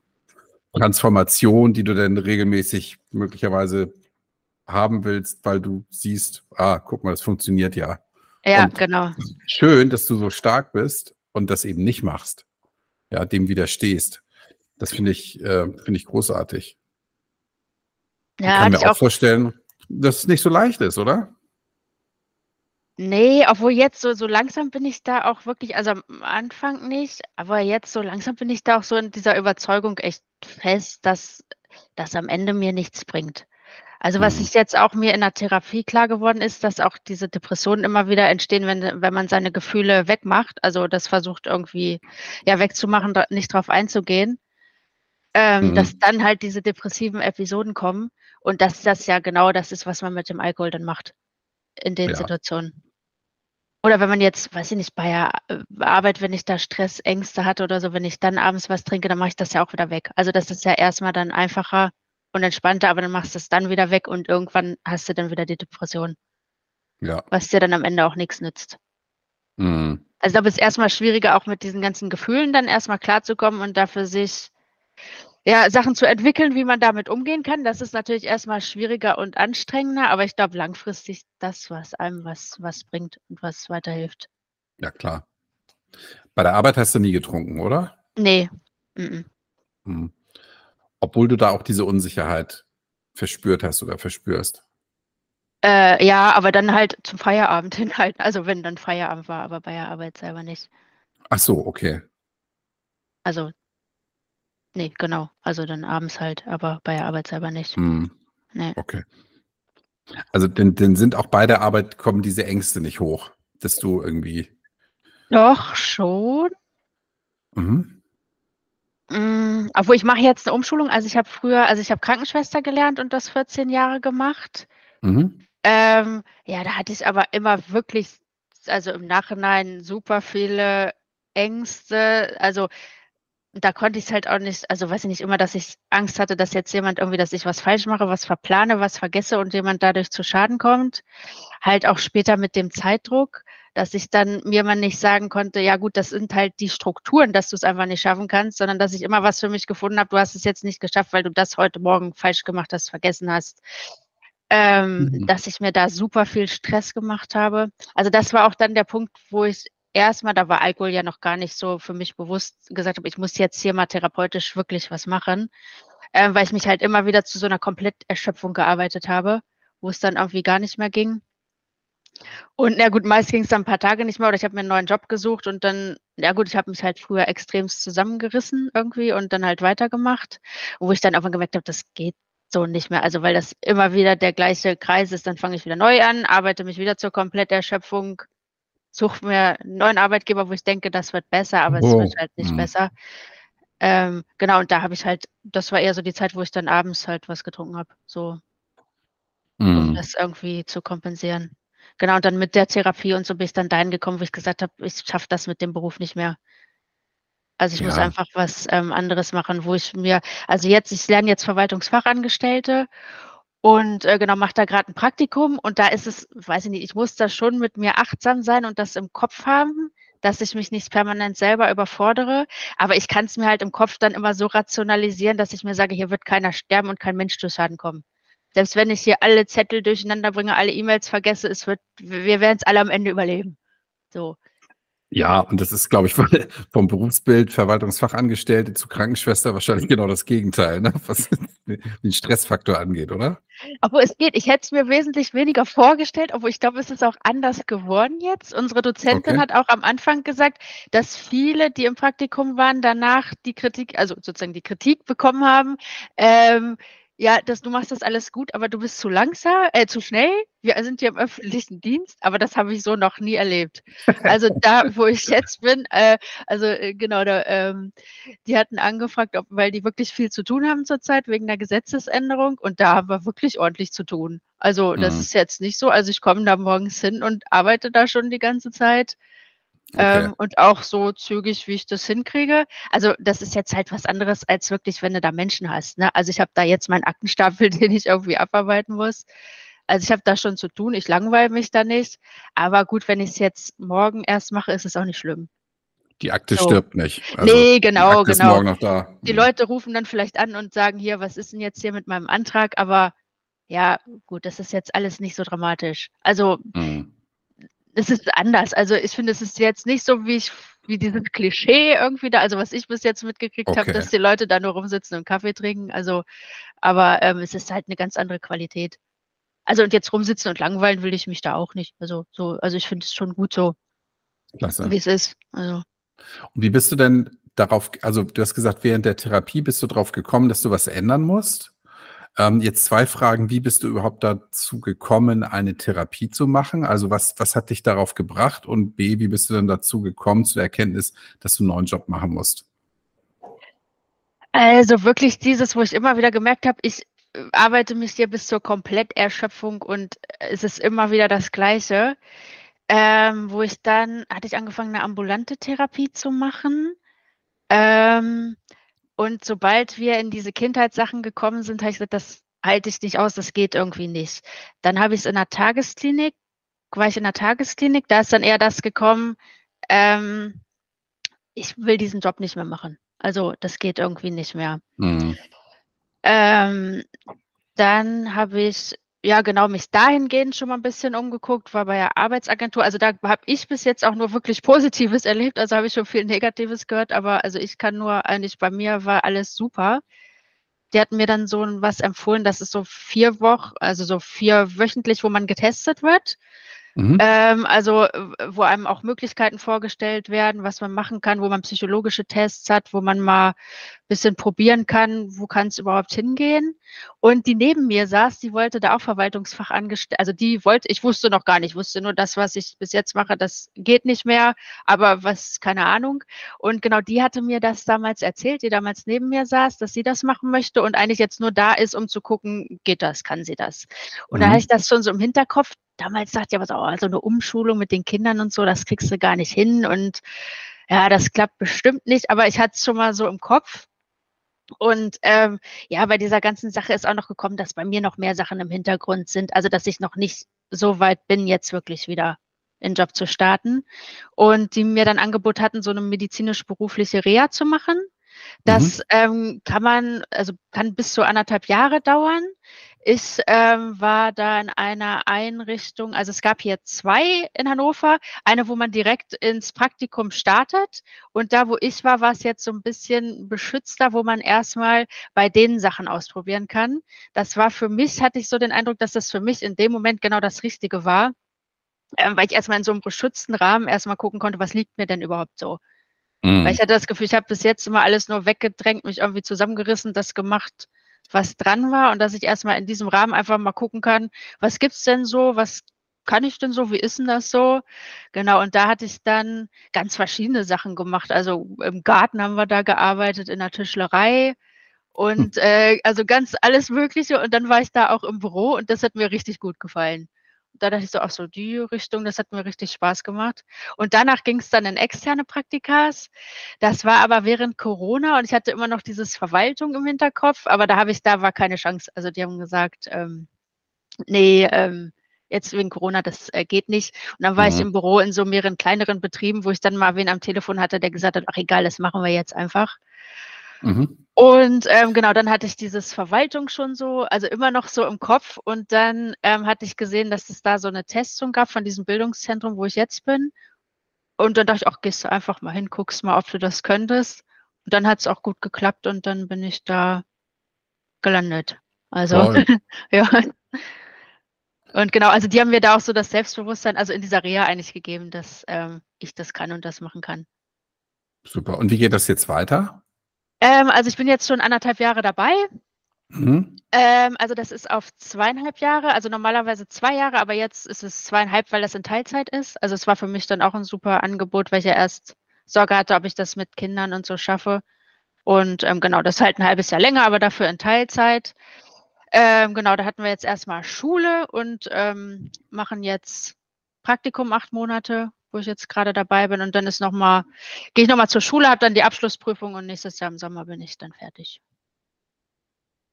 Transformation, die du dann regelmäßig möglicherweise haben willst, weil du siehst, ah, guck mal, das funktioniert ja. Ja, und genau. Schön, dass du so stark bist und das eben nicht machst, ja, dem widerstehst. Das finde ich, äh, finde ich großartig. Ja, ich kann mir auch, auch vorstellen, dass es nicht so leicht ist, oder? Nee, obwohl jetzt so, so langsam bin ich da auch wirklich, also am Anfang nicht, aber jetzt so langsam bin ich da auch so in dieser Überzeugung echt fest, dass das am Ende mir nichts bringt. Also was mhm. ich jetzt auch mir in der Therapie klar geworden ist, dass auch diese Depressionen immer wieder entstehen, wenn, wenn man seine Gefühle wegmacht, also das versucht irgendwie ja wegzumachen, nicht drauf einzugehen, ähm, mhm. dass dann halt diese depressiven Episoden kommen und dass das ja genau das ist, was man mit dem Alkohol dann macht in den ja. Situationen. Oder wenn man jetzt, weiß ich nicht, bei der äh, Arbeit, wenn ich da Stress, Ängste hatte oder so, wenn ich dann abends was trinke, dann mache ich das ja auch wieder weg. Also das ist ja erstmal dann einfacher und entspannter, aber dann machst du es dann wieder weg und irgendwann hast du dann wieder die Depression. Ja. Was dir dann am Ende auch nichts nützt. Mhm. Also ich glaube, es ist erstmal schwieriger, auch mit diesen ganzen Gefühlen dann erstmal klarzukommen und dafür sich ja, Sachen zu entwickeln, wie man damit umgehen kann. Das ist natürlich erstmal schwieriger und anstrengender, aber ich glaube langfristig das, was einem was, was bringt und was weiterhilft. Ja, klar. Bei der Arbeit hast du nie getrunken, oder? Nee. Mm hm. Obwohl du da auch diese Unsicherheit verspürt hast oder verspürst. Äh, ja, aber dann halt zum Feierabend [laughs] hin halt. Also wenn dann Feierabend war, aber bei der Arbeit selber nicht. Ach so, okay. Also Nee, genau. Also dann abends halt, aber bei der Arbeit selber nicht. Mhm. Nee. Okay. Also dann, dann sind auch bei der Arbeit kommen diese Ängste nicht hoch, dass du irgendwie. Doch, schon. Mhm. Mm, obwohl ich mache jetzt eine Umschulung. Also ich habe früher, also ich habe Krankenschwester gelernt und das 14 Jahre gemacht. Mhm. Ähm, ja, da hatte ich aber immer wirklich, also im Nachhinein super viele Ängste. Also da konnte ich es halt auch nicht, also weiß ich nicht immer, dass ich Angst hatte, dass jetzt jemand irgendwie, dass ich was falsch mache, was verplane, was vergesse und jemand dadurch zu Schaden kommt. Halt auch später mit dem Zeitdruck, dass ich dann mir mal nicht sagen konnte, ja gut, das sind halt die Strukturen, dass du es einfach nicht schaffen kannst, sondern dass ich immer was für mich gefunden habe, du hast es jetzt nicht geschafft, weil du das heute Morgen falsch gemacht hast, vergessen hast. Ähm, mhm. dass ich mir da super viel Stress gemacht habe. Also das war auch dann der Punkt, wo ich erstmal, da war Alkohol ja noch gar nicht so für mich bewusst, gesagt habe, ich muss jetzt hier mal therapeutisch wirklich was machen, äh, weil ich mich halt immer wieder zu so einer Kompletterschöpfung gearbeitet habe, wo es dann irgendwie gar nicht mehr ging. Und na gut, meist ging es dann ein paar Tage nicht mehr oder ich habe mir einen neuen Job gesucht und dann, ja gut, ich habe mich halt früher extremst zusammengerissen irgendwie und dann halt weitergemacht, wo ich dann einfach gemerkt habe, das geht so nicht mehr. Also weil das immer wieder der gleiche Kreis ist, dann fange ich wieder neu an, arbeite mich wieder zur Kompletterschöpfung, suche mir einen neuen Arbeitgeber, wo ich denke, das wird besser, aber oh. es wird halt nicht mhm. besser. Ähm, genau, und da habe ich halt, das war eher so die Zeit, wo ich dann abends halt was getrunken habe, so, mhm. um das irgendwie zu kompensieren. Genau, und dann mit der Therapie und so bin ich dann dahin gekommen, wo ich gesagt habe, ich schaffe das mit dem Beruf nicht mehr. Also ich ja. muss einfach was ähm, anderes machen, wo ich mir, also jetzt, ich lerne jetzt Verwaltungsfachangestellte und äh, genau, mache da gerade ein Praktikum und da ist es, weiß ich nicht, ich muss da schon mit mir achtsam sein und das im Kopf haben, dass ich mich nicht permanent selber überfordere. Aber ich kann es mir halt im Kopf dann immer so rationalisieren, dass ich mir sage, hier wird keiner sterben und kein Mensch zu Schaden kommen. Selbst wenn ich hier alle Zettel durcheinander bringe, alle E-Mails vergesse, es wird, wir werden es alle am Ende überleben. So. Ja, und das ist, glaube ich, [laughs] vom Berufsbild Verwaltungsfachangestellte zu Krankenschwester wahrscheinlich genau das Gegenteil, ne? [laughs] was den Stressfaktor angeht, oder? Obwohl es geht, ich hätte es mir wesentlich weniger vorgestellt, obwohl ich glaube, es ist auch anders geworden jetzt. Unsere Dozentin okay. hat auch am Anfang gesagt, dass viele, die im Praktikum waren, danach die Kritik, also sozusagen die Kritik bekommen haben, ähm, ja, das, du machst das alles gut, aber du bist zu langsam, äh, zu schnell. Wir sind hier im öffentlichen Dienst, aber das habe ich so noch nie erlebt. Also [laughs] da, wo ich jetzt bin, äh, also äh, genau, da, ähm, die hatten angefragt, ob, weil die wirklich viel zu tun haben zurzeit wegen der Gesetzesänderung und da haben wir wirklich ordentlich zu tun. Also das mhm. ist jetzt nicht so, also ich komme da morgens hin und arbeite da schon die ganze Zeit. Okay. Ähm, und auch so zügig, wie ich das hinkriege. Also das ist jetzt halt was anderes, als wirklich, wenn du da Menschen hast. Ne? Also ich habe da jetzt meinen Aktenstapel, [laughs] den ich irgendwie abarbeiten muss. Also ich habe da schon zu tun, ich langweile mich da nicht. Aber gut, wenn ich es jetzt morgen erst mache, ist es auch nicht schlimm. Die Akte so. stirbt nicht. Also nee, genau, die genau. Die mhm. Leute rufen dann vielleicht an und sagen, hier, was ist denn jetzt hier mit meinem Antrag? Aber ja, gut, das ist jetzt alles nicht so dramatisch. Also mhm es ist anders. Also ich finde, es ist jetzt nicht so, wie ich, wie dieses Klischee irgendwie da, also was ich bis jetzt mitgekriegt okay. habe, dass die Leute da nur rumsitzen und Kaffee trinken. Also, aber ähm, es ist halt eine ganz andere Qualität. Also und jetzt rumsitzen und langweilen will ich mich da auch nicht. Also so, also ich finde es schon gut so, wie es ist. Also. Und wie bist du denn darauf, also du hast gesagt, während der Therapie bist du darauf gekommen, dass du was ändern musst? Ähm, jetzt zwei Fragen. Wie bist du überhaupt dazu gekommen, eine Therapie zu machen? Also was, was hat dich darauf gebracht? Und B, wie bist du dann dazu gekommen, zu der Erkenntnis, dass du einen neuen Job machen musst? Also wirklich dieses, wo ich immer wieder gemerkt habe, ich äh, arbeite mich hier bis zur Kompletterschöpfung und es ist immer wieder das Gleiche. Ähm, wo ich dann, hatte ich angefangen, eine ambulante Therapie zu machen. Ähm, und sobald wir in diese Kindheitssachen gekommen sind, habe ich gesagt, das halte ich nicht aus, das geht irgendwie nicht. Dann habe ich es in der Tagesklinik, war ich in der Tagesklinik, da ist dann eher das gekommen, ähm, ich will diesen Job nicht mehr machen. Also das geht irgendwie nicht mehr. Mhm. Ähm, dann habe ich ja, genau, mich dahingehend schon mal ein bisschen umgeguckt, war bei der Arbeitsagentur. Also da habe ich bis jetzt auch nur wirklich Positives erlebt. Also habe ich schon viel Negatives gehört, aber also ich kann nur eigentlich bei mir war alles super. Die hatten mir dann so was empfohlen, das ist so vier Wochen, also so vier wöchentlich, wo man getestet wird. Mhm. Ähm, also wo einem auch Möglichkeiten vorgestellt werden, was man machen kann, wo man psychologische Tests hat, wo man mal ein bisschen probieren kann, wo kann es überhaupt hingehen. Und die neben mir saß, die wollte da auch Verwaltungsfach angestellt, also die wollte, ich wusste noch gar nicht, wusste nur das, was ich bis jetzt mache, das geht nicht mehr, aber was, keine Ahnung. Und genau die hatte mir das damals erzählt, die damals neben mir saß, dass sie das machen möchte und eigentlich jetzt nur da ist, um zu gucken, geht das, kann sie das. Und mhm. da hatte ich das schon so im Hinterkopf, damals ja was, oh, so eine Umschulung mit den Kindern und so, das kriegst du gar nicht hin und ja, das klappt bestimmt nicht, aber ich hatte es schon mal so im Kopf. Und ähm, ja, bei dieser ganzen Sache ist auch noch gekommen, dass bei mir noch mehr Sachen im Hintergrund sind, also dass ich noch nicht so weit bin, jetzt wirklich wieder in Job zu starten. Und die mir dann Angebot hatten, so eine medizinisch-berufliche Reha zu machen. Das mhm. ähm, kann man, also kann bis zu anderthalb Jahre dauern. Ich ähm, war da in einer Einrichtung, also es gab hier zwei in Hannover, eine, wo man direkt ins Praktikum startet und da, wo ich war, war es jetzt so ein bisschen beschützter, wo man erstmal bei den Sachen ausprobieren kann. Das war für mich, hatte ich so den Eindruck, dass das für mich in dem Moment genau das Richtige war, äh, weil ich erstmal in so einem beschützten Rahmen erstmal gucken konnte, was liegt mir denn überhaupt so. Mhm. Weil ich hatte das Gefühl, ich habe bis jetzt immer alles nur weggedrängt, mich irgendwie zusammengerissen, das gemacht, was dran war und dass ich erstmal in diesem Rahmen einfach mal gucken kann, was gibt's denn so, was kann ich denn so, wie ist denn das so? Genau, und da hatte ich dann ganz verschiedene Sachen gemacht. Also im Garten haben wir da gearbeitet, in der Tischlerei und hm. äh, also ganz alles Mögliche. Und dann war ich da auch im Büro und das hat mir richtig gut gefallen da dachte ich so, ach so, die Richtung, das hat mir richtig Spaß gemacht. Und danach ging es dann in externe Praktikas. Das war aber während Corona und ich hatte immer noch dieses Verwaltung im Hinterkopf, aber da habe ich, da war keine Chance. Also die haben gesagt, ähm, nee, ähm, jetzt wegen Corona, das äh, geht nicht. Und dann war mhm. ich im Büro in so mehreren kleineren Betrieben, wo ich dann mal wen am Telefon hatte, der gesagt hat, ach egal, das machen wir jetzt einfach. Mhm. Und ähm, genau, dann hatte ich dieses Verwaltung schon so, also immer noch so im Kopf. Und dann ähm, hatte ich gesehen, dass es da so eine Testung gab von diesem Bildungszentrum, wo ich jetzt bin. Und dann dachte ich, auch gehst du einfach mal hin, guckst mal, ob du das könntest. Und dann hat es auch gut geklappt und dann bin ich da gelandet. Also, [laughs] ja. Und genau, also die haben mir da auch so das Selbstbewusstsein, also in dieser Reha eigentlich gegeben, dass ähm, ich das kann und das machen kann. Super. Und wie geht das jetzt weiter? Ähm, also ich bin jetzt schon anderthalb Jahre dabei. Mhm. Ähm, also das ist auf zweieinhalb Jahre, also normalerweise zwei Jahre, aber jetzt ist es zweieinhalb, weil das in Teilzeit ist. Also es war für mich dann auch ein super Angebot, weil ich ja erst Sorge hatte, ob ich das mit Kindern und so schaffe. Und ähm, genau, das ist halt ein halbes Jahr länger, aber dafür in Teilzeit. Ähm, genau, da hatten wir jetzt erstmal Schule und ähm, machen jetzt Praktikum acht Monate, wo ich jetzt gerade dabei bin. Und dann ist noch mal, gehe ich nochmal zur Schule, habe dann die Abschlussprüfung und nächstes Jahr im Sommer bin ich dann fertig.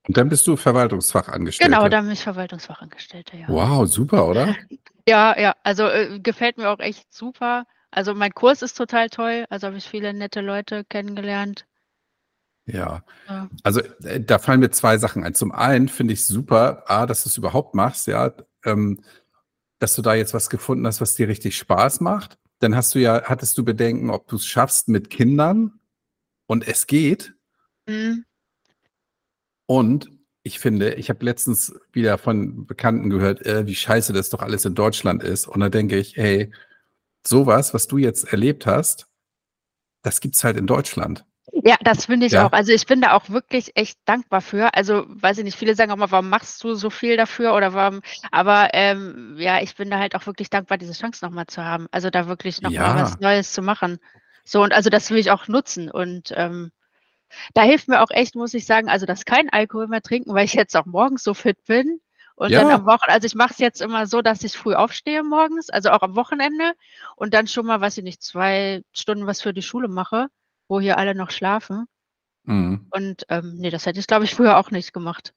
Und dann bist du Verwaltungsfachangestellte. Genau, dann bin ich Verwaltungsfachangestellte, ja. Wow, super, oder? [laughs] ja, ja, also äh, gefällt mir auch echt super. Also mein Kurs ist total toll, also habe ich viele nette Leute kennengelernt. Ja. ja. Also äh, da fallen mir zwei Sachen ein. Zum einen finde ich super, A, dass du es überhaupt machst, ja, ähm, dass du da jetzt was gefunden hast, was dir richtig Spaß macht. Dann hast du ja, hattest du Bedenken, ob du es schaffst mit Kindern und es geht. Mhm. Und ich finde, ich habe letztens wieder von Bekannten gehört, äh, wie scheiße das doch alles in Deutschland ist. Und da denke ich, hey, sowas, was du jetzt erlebt hast, das gibt es halt in Deutschland. Ja, das finde ich ja. auch. Also ich bin da auch wirklich echt dankbar für. Also weiß ich nicht, viele sagen auch mal, warum machst du so viel dafür oder warum, aber ähm, ja, ich bin da halt auch wirklich dankbar, diese Chance nochmal zu haben. Also da wirklich nochmal ja. was Neues zu machen. So, und also das will ich auch nutzen. Und ähm, da hilft mir auch echt, muss ich sagen, also das kein Alkohol mehr trinken, weil ich jetzt auch morgens so fit bin. Und ja. dann am Wochenende, also ich mache es jetzt immer so, dass ich früh aufstehe morgens, also auch am Wochenende und dann schon mal, weiß ich nicht, zwei Stunden was für die Schule mache wo hier alle noch schlafen. Mhm. Und ähm, nee, das hätte ich, glaube ich, früher auch nicht gemacht.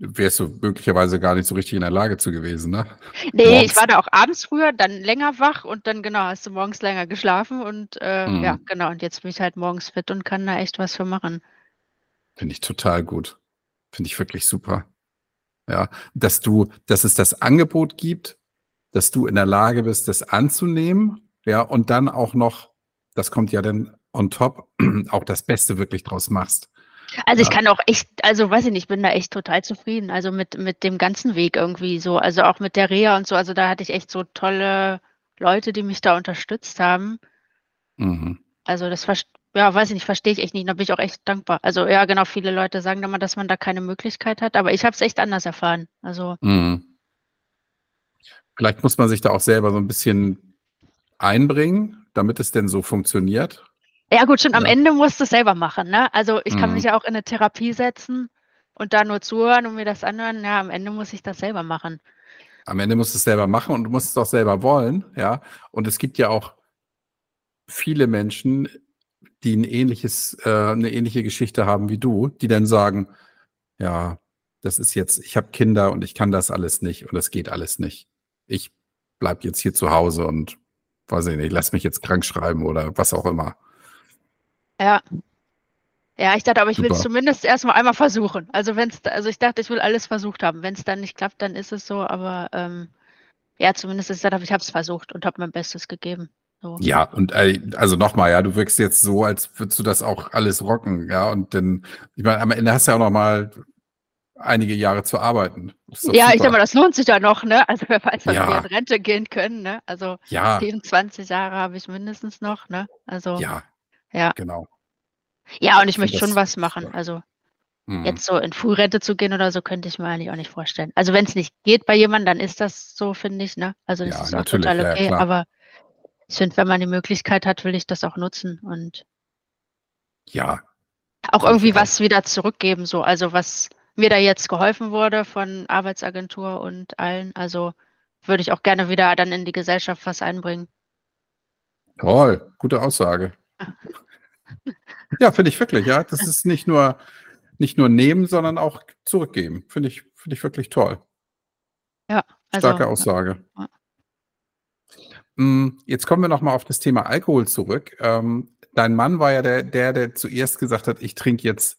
Wärst du möglicherweise gar nicht so richtig in der Lage zu gewesen, ne? Nee, morgens. ich war da auch abends früher, dann länger wach und dann, genau, hast du morgens länger geschlafen und äh, mhm. ja, genau, und jetzt bin ich halt morgens fit und kann da echt was für machen. Finde ich total gut. Finde ich wirklich super. Ja, dass du, dass es das Angebot gibt, dass du in der Lage bist, das anzunehmen, ja, und dann auch noch, das kommt ja dann on top [clears throat] auch das Beste wirklich draus machst. Also ich kann auch echt, also weiß ich nicht, ich bin da echt total zufrieden. Also mit, mit dem ganzen Weg irgendwie so, also auch mit der Reha und so. Also da hatte ich echt so tolle Leute, die mich da unterstützt haben. Mhm. Also das ja, weiß ich nicht, verstehe ich echt nicht. Da bin ich auch echt dankbar. Also ja, genau, viele Leute sagen immer, dass man da keine Möglichkeit hat, aber ich habe es echt anders erfahren. Also. Mhm. Vielleicht muss man sich da auch selber so ein bisschen einbringen, damit es denn so funktioniert. Ja gut, schon am Ende musst du es selber machen. Ne? Also ich kann mich mhm. ja auch in eine Therapie setzen und da nur zuhören und mir das anhören. Ja, am Ende muss ich das selber machen. Am Ende musst du es selber machen und du musst es auch selber wollen, ja. Und es gibt ja auch viele Menschen, die ein ähnliches, äh, eine ähnliche Geschichte haben wie du, die dann sagen, ja, das ist jetzt, ich habe Kinder und ich kann das alles nicht und das geht alles nicht. Ich bleibe jetzt hier zu Hause und weiß ich nicht, lass mich jetzt krank schreiben oder was auch immer. Ja. Ja, ich dachte, aber ich will es zumindest erstmal einmal versuchen. Also wenn es, also ich dachte, ich will alles versucht haben. Wenn es dann nicht klappt, dann ist es so, aber ähm, ja, zumindest ist das, ich habe es versucht und habe mein Bestes gegeben. So. Ja, und äh, also nochmal, ja, du wirkst jetzt so, als würdest du das auch alles rocken, ja, und dann, ich meine, am Ende hast du ja auch noch mal einige Jahre zu arbeiten. Ja, super. ich sag mal, das lohnt sich ja noch, ne? Also wer weiß, wann ja. wir in Rente gehen können, ne? Also ja. 27 Jahre habe ich mindestens noch, ne? Also ja, ja. Genau. Ja, und ich, ich möchte schon was machen. Super. Also mhm. jetzt so in Frührente zu gehen oder so, könnte ich mir eigentlich auch nicht vorstellen. Also wenn es nicht geht bei jemandem, dann ist das so, finde ich, ne? Also das ja, ist auch total okay. Ja, aber ich finde, wenn man die Möglichkeit hat, will ich das auch nutzen und ja. Auch irgendwie was wieder zurückgeben, so. Also was mir da jetzt geholfen wurde von Arbeitsagentur und allen. Also würde ich auch gerne wieder dann in die Gesellschaft was einbringen. Toll, gute Aussage. Ja, finde ich wirklich, ja. Das ist nicht nur, nicht nur nehmen, sondern auch zurückgeben. Finde ich, finde ich wirklich toll. Ja, also, Starke Aussage. Ja. Mm, jetzt kommen wir nochmal auf das Thema Alkohol zurück. Ähm, dein Mann war ja der, der, der zuerst gesagt hat, ich trinke jetzt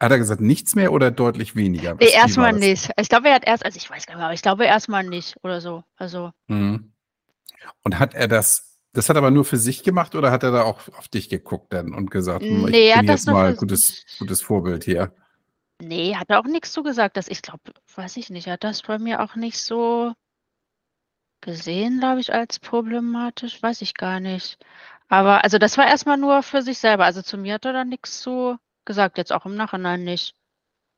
hat er gesagt, nichts mehr oder deutlich weniger? Nee, erstmal nicht. Ich glaube, er hat erst, also ich weiß gar nicht, aber ich glaube erstmal nicht oder so. Also. Mhm. Und hat er das, das hat er aber nur für sich gemacht oder hat er da auch auf dich geguckt dann und gesagt, hm, nee, ich bin jetzt mal gutes, gutes Vorbild hier? Nee, hat er auch nichts zu gesagt. Dass ich glaube, weiß ich nicht, hat das bei mir auch nicht so gesehen, glaube ich, als problematisch, weiß ich gar nicht. Aber also das war erstmal nur für sich selber. Also zu mir hat er da nichts zu gesagt, jetzt auch im Nachhinein nicht.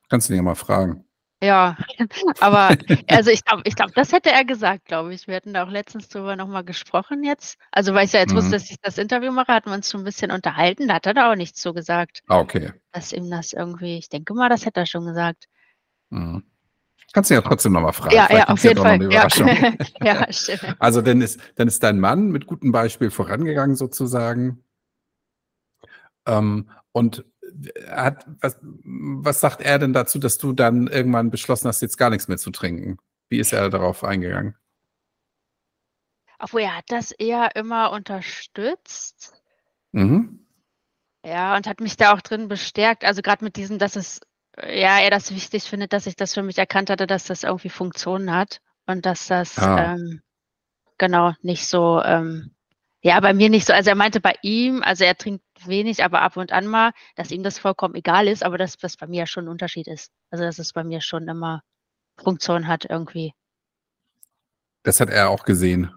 Kannst du ihn ja mal fragen. Ja, [laughs] aber [laughs] also ich glaube, ich glaube, das hätte er gesagt, glaube ich. Wir hatten da auch letztens drüber nochmal gesprochen jetzt. Also weil ich ja jetzt mhm. wusste, dass ich das Interview mache, hatten wir uns schon ein bisschen unterhalten. Da hat er da auch nichts so gesagt. Ah, okay. Dass ihm das irgendwie, ich denke mal, das hätte er schon gesagt. Mhm. Kannst du ja trotzdem nochmal fragen. Ja, ja, auf jeden Fall. Ja. [laughs] ja, stimmt. Also dann ist, dann ist dein Mann mit gutem Beispiel vorangegangen sozusagen. Ähm, und hat, was, was sagt er denn dazu, dass du dann irgendwann beschlossen hast, jetzt gar nichts mehr zu trinken? Wie ist er darauf eingegangen? Obwohl er hat das eher immer unterstützt. Mhm. Ja, und hat mich da auch drin bestärkt. Also gerade mit diesem, dass es, ja, er das wichtig findet, dass ich das für mich erkannt hatte, dass das irgendwie Funktionen hat und dass das ah. ähm, genau nicht so ähm, ja, bei mir nicht so. Also er meinte bei ihm, also er trinkt wenig, aber ab und an mal, dass ihm das vollkommen egal ist, aber dass das bei mir schon ein Unterschied ist. Also dass es bei mir schon immer Funktion hat irgendwie. Das hat er auch gesehen.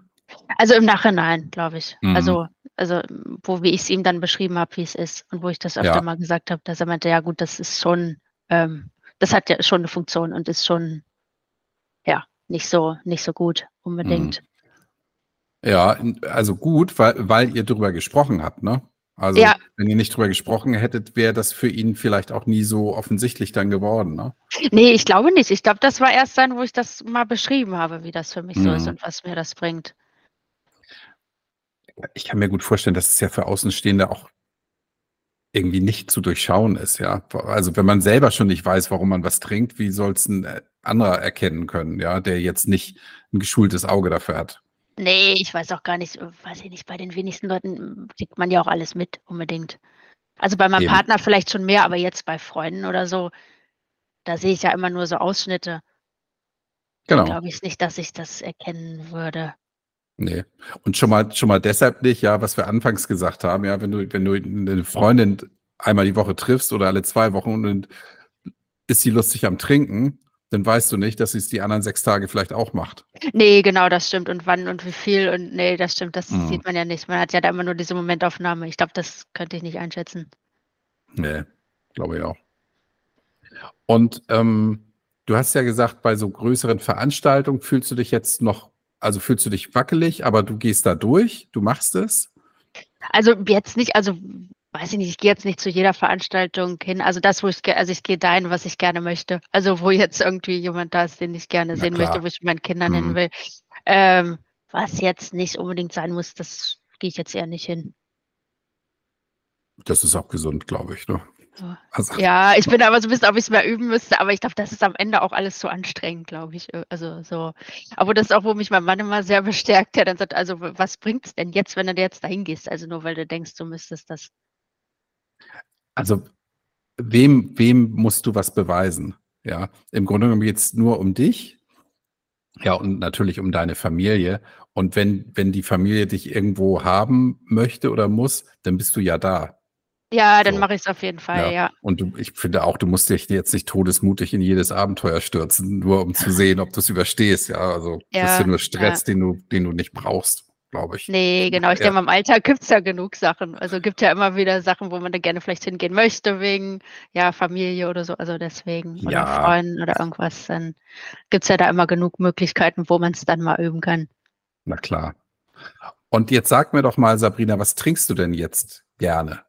Also im Nachhinein, glaube ich. Mhm. Also, also wo wie ich es ihm dann beschrieben habe, wie es ist und wo ich das öfter ja. mal gesagt habe, dass er meinte, ja gut, das ist schon, ähm, das hat ja schon eine Funktion und ist schon, ja, nicht so, nicht so gut unbedingt. Mhm. Ja, also gut, weil, weil ihr drüber gesprochen habt, ne? Also ja. wenn ihr nicht drüber gesprochen hättet, wäre das für ihn vielleicht auch nie so offensichtlich dann geworden, ne? Nee, ich glaube nicht. Ich glaube, das war erst dann, wo ich das mal beschrieben habe, wie das für mich mhm. so ist mhm. und was mir das bringt. Ich kann mir gut vorstellen, dass es ja für Außenstehende auch irgendwie nicht zu durchschauen ist, ja. Also wenn man selber schon nicht weiß, warum man was trinkt, wie soll es ein äh, anderer erkennen können, ja, der jetzt nicht ein geschultes Auge dafür hat? Nee, ich weiß auch gar nicht, weiß ich nicht, bei den wenigsten Leuten kriegt man ja auch alles mit, unbedingt. Also bei meinem Eben. Partner vielleicht schon mehr, aber jetzt bei Freunden oder so, da sehe ich ja immer nur so Ausschnitte. Genau. glaube ich nicht, dass ich das erkennen würde. Nee. Und schon mal, schon mal deshalb nicht, ja, was wir anfangs gesagt haben, ja, wenn du, wenn du eine Freundin einmal die Woche triffst oder alle zwei Wochen und ist sie lustig am Trinken, dann weißt du nicht, dass sie es die anderen sechs Tage vielleicht auch macht. Nee, genau, das stimmt. Und wann und wie viel und nee, das stimmt, das mhm. sieht man ja nicht. Man hat ja da immer nur diese Momentaufnahme. Ich glaube, das könnte ich nicht einschätzen. Nee, glaube ich auch. Und ähm, du hast ja gesagt, bei so größeren Veranstaltungen fühlst du dich jetzt noch, also fühlst du dich wackelig, aber du gehst da durch, du machst es? Also jetzt nicht, also weiß ich nicht, ich gehe jetzt nicht zu jeder Veranstaltung hin. Also das, wo ich, also ich gehe dahin, was ich gerne möchte. Also wo jetzt irgendwie jemand da ist, den ich gerne Na sehen klar. möchte, wo ich mit meinen Kindern mhm. hin will. Ähm, was jetzt nicht unbedingt sein muss, das gehe ich jetzt eher nicht hin. Das ist auch gesund, glaube ich. Ne? Also. Ja, ich bin aber so ein bisschen, ob ich es mehr üben müsste, aber ich glaube, das ist am Ende auch alles zu anstrengend, glaube ich. Also so. Aber das ist auch, wo mich mein Mann immer sehr [laughs] bestärkt, der dann sagt, also was bringt es denn jetzt, wenn du jetzt dahin gehst? Also nur weil du denkst, du müsstest das. Also wem, wem musst du was beweisen? Ja, im Grunde genommen geht es nur um dich. Ja, und natürlich um deine Familie. Und wenn, wenn die Familie dich irgendwo haben möchte oder muss, dann bist du ja da. Ja, dann so. mache ich es auf jeden Fall, ja. ja. Und du, ich finde auch, du musst dich jetzt nicht todesmutig in jedes Abenteuer stürzen, nur um zu sehen, ob du es überstehst. Ja, also ja, das ist ja nur Stress, ja. den du, den du nicht brauchst glaube ich. Nee, genau. Ich ja. denke, im Alltag gibt es ja genug Sachen. Also gibt ja immer wieder Sachen, wo man da gerne vielleicht hingehen möchte, wegen ja, Familie oder so. Also deswegen. Oder ja. Freunden oder irgendwas. Dann gibt es ja da immer genug Möglichkeiten, wo man es dann mal üben kann. Na klar. Und jetzt sag mir doch mal, Sabrina, was trinkst du denn jetzt gerne?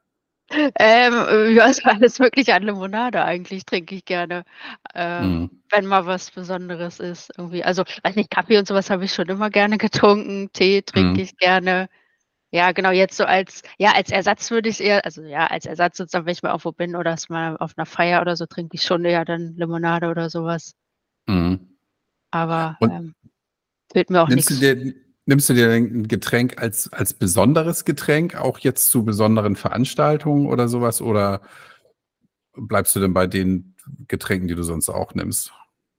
Ähm, ja, also alles Mögliche an Limonade eigentlich trinke ich gerne, ähm, Mhm. wenn mal was Besonderes ist irgendwie. Also, weiß nicht, Kaffee und sowas habe ich schon immer gerne getrunken, Tee trinke Mhm. ich gerne. Ja, genau, jetzt so als ja, als Ersatz würde ich eher also, ja, als Ersatz sozusagen, wenn ich mal irgendwo bin oder es mal auf einer Feier oder so, trinke ich schon eher dann Limonade oder sowas. Mhm. Aber, ähm, fehlt mir auch nichts. Nimmst du dir ein Getränk als, als besonderes Getränk, auch jetzt zu besonderen Veranstaltungen oder sowas? Oder bleibst du denn bei den Getränken, die du sonst auch nimmst?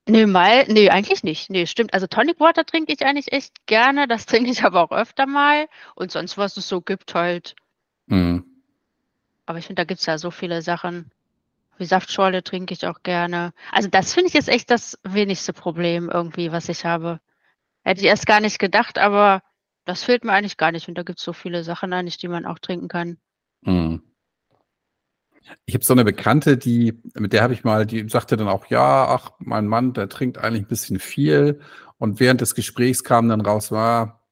Nee, mal, nee, eigentlich nicht. Nee, stimmt. Also Tonic Water trinke ich eigentlich echt gerne. Das trinke ich [laughs] aber auch öfter mal. Und sonst, was es so gibt, halt. Mhm. Aber ich finde, da gibt es ja so viele Sachen. Wie Saftschorle trinke ich auch gerne. Also das finde ich jetzt echt das wenigste Problem irgendwie, was ich habe. Hätte ich erst gar nicht gedacht, aber das fehlt mir eigentlich gar nicht. Und da gibt es so viele Sachen eigentlich, die man auch trinken kann. Mhm. Ich habe so eine Bekannte, die, mit der habe ich mal, die sagte dann auch, ja, ach, mein Mann, der trinkt eigentlich ein bisschen viel. Und während des Gesprächs kam dann raus, war,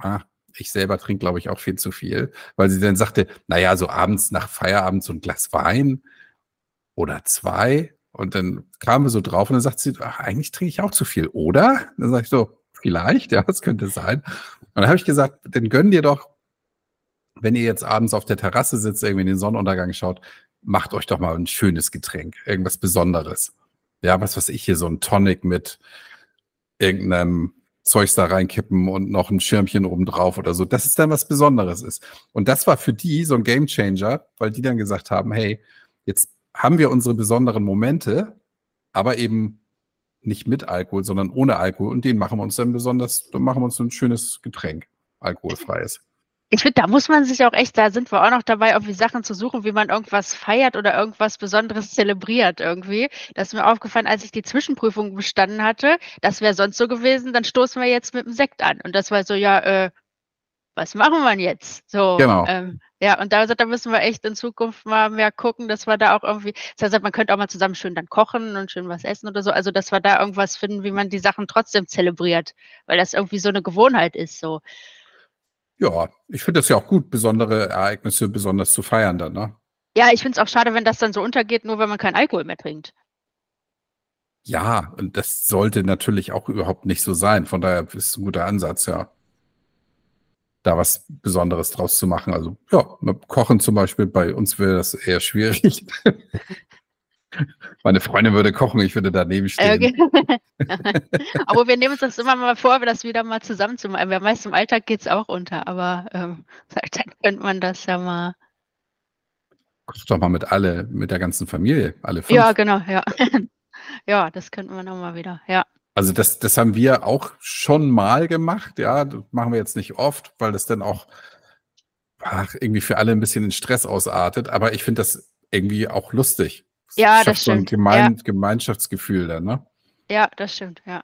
ah, ich selber trinke, glaube ich, auch viel zu viel, weil sie dann sagte, naja, so abends nach Feierabend so ein Glas Wein oder zwei. Und dann kam wir so drauf und dann sagt sie, ach, eigentlich trinke ich auch zu viel, oder? Dann sage ich so, vielleicht, ja, das könnte sein. Und dann habe ich gesagt, dann gönn dir doch, wenn ihr jetzt abends auf der Terrasse sitzt, irgendwie in den Sonnenuntergang schaut, macht euch doch mal ein schönes Getränk, irgendwas Besonderes. Ja, was weiß ich hier, so ein Tonic mit irgendeinem Zeugs da reinkippen und noch ein Schirmchen oben drauf oder so. Das ist dann was Besonderes ist. Und das war für die so ein Game Changer, weil die dann gesagt haben, hey, jetzt haben wir unsere besonderen Momente, aber eben nicht mit Alkohol, sondern ohne Alkohol. Und den machen wir uns dann besonders, dann machen wir uns ein schönes Getränk, alkoholfreies. Ich finde, da muss man sich auch echt, da sind wir auch noch dabei, irgendwie Sachen zu suchen, wie man irgendwas feiert oder irgendwas Besonderes zelebriert irgendwie. Das ist mir aufgefallen, als ich die Zwischenprüfung bestanden hatte. Das wäre sonst so gewesen, dann stoßen wir jetzt mit dem Sekt an. Und das war so, ja, äh, was machen wir jetzt? So, genau. Ähm, ja, und da, da müssen wir echt in Zukunft mal mehr gucken, dass wir da auch irgendwie, das heißt, man könnte auch mal zusammen schön dann kochen und schön was essen oder so. Also, dass wir da irgendwas finden, wie man die Sachen trotzdem zelebriert, weil das irgendwie so eine Gewohnheit ist. So. Ja, ich finde das ja auch gut, besondere Ereignisse besonders zu feiern dann, ne? Ja, ich finde es auch schade, wenn das dann so untergeht, nur wenn man keinen Alkohol mehr trinkt. Ja, und das sollte natürlich auch überhaupt nicht so sein. Von daher ist es ein guter Ansatz, ja. Da was Besonderes draus zu machen. Also, ja, Kochen zum Beispiel, bei uns wäre das eher schwierig. [laughs] Meine Freundin würde kochen, ich würde daneben stehen. Okay. [laughs] aber wir nehmen uns das immer mal vor, das wieder mal zusammen zu machen. Meist im Alltag geht es auch unter, aber ähm, [laughs] dann könnte man das ja mal. Koch doch mal mit alle, mit der ganzen Familie, alle fünf. Ja, genau, ja. ja, das könnten wir nochmal wieder, ja. Also das, das haben wir auch schon mal gemacht, ja. Das machen wir jetzt nicht oft, weil das dann auch ach, irgendwie für alle ein bisschen in Stress ausartet. Aber ich finde das irgendwie auch lustig. Ja, das stimmt. So ein Gemein ja. Gemeinschaftsgefühl dann, ne? Ja, das stimmt, ja.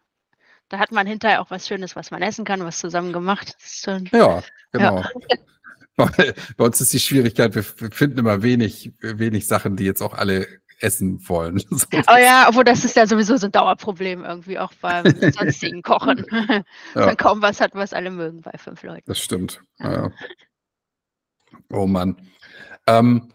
Da hat man hinterher auch was Schönes, was man essen kann, was zusammen gemacht. [laughs] ja, genau. Ja. [laughs] Bei uns ist die Schwierigkeit, wir finden immer wenig, wenig Sachen, die jetzt auch alle essen wollen. [laughs] Oh ja, obwohl das ist ja sowieso so ein Dauerproblem irgendwie auch beim [laughs] sonstigen Kochen. ja. Man kaum was hat, was alle mögen bei fünf Leuten. Das stimmt. Ja. Oh Mann. Ähm,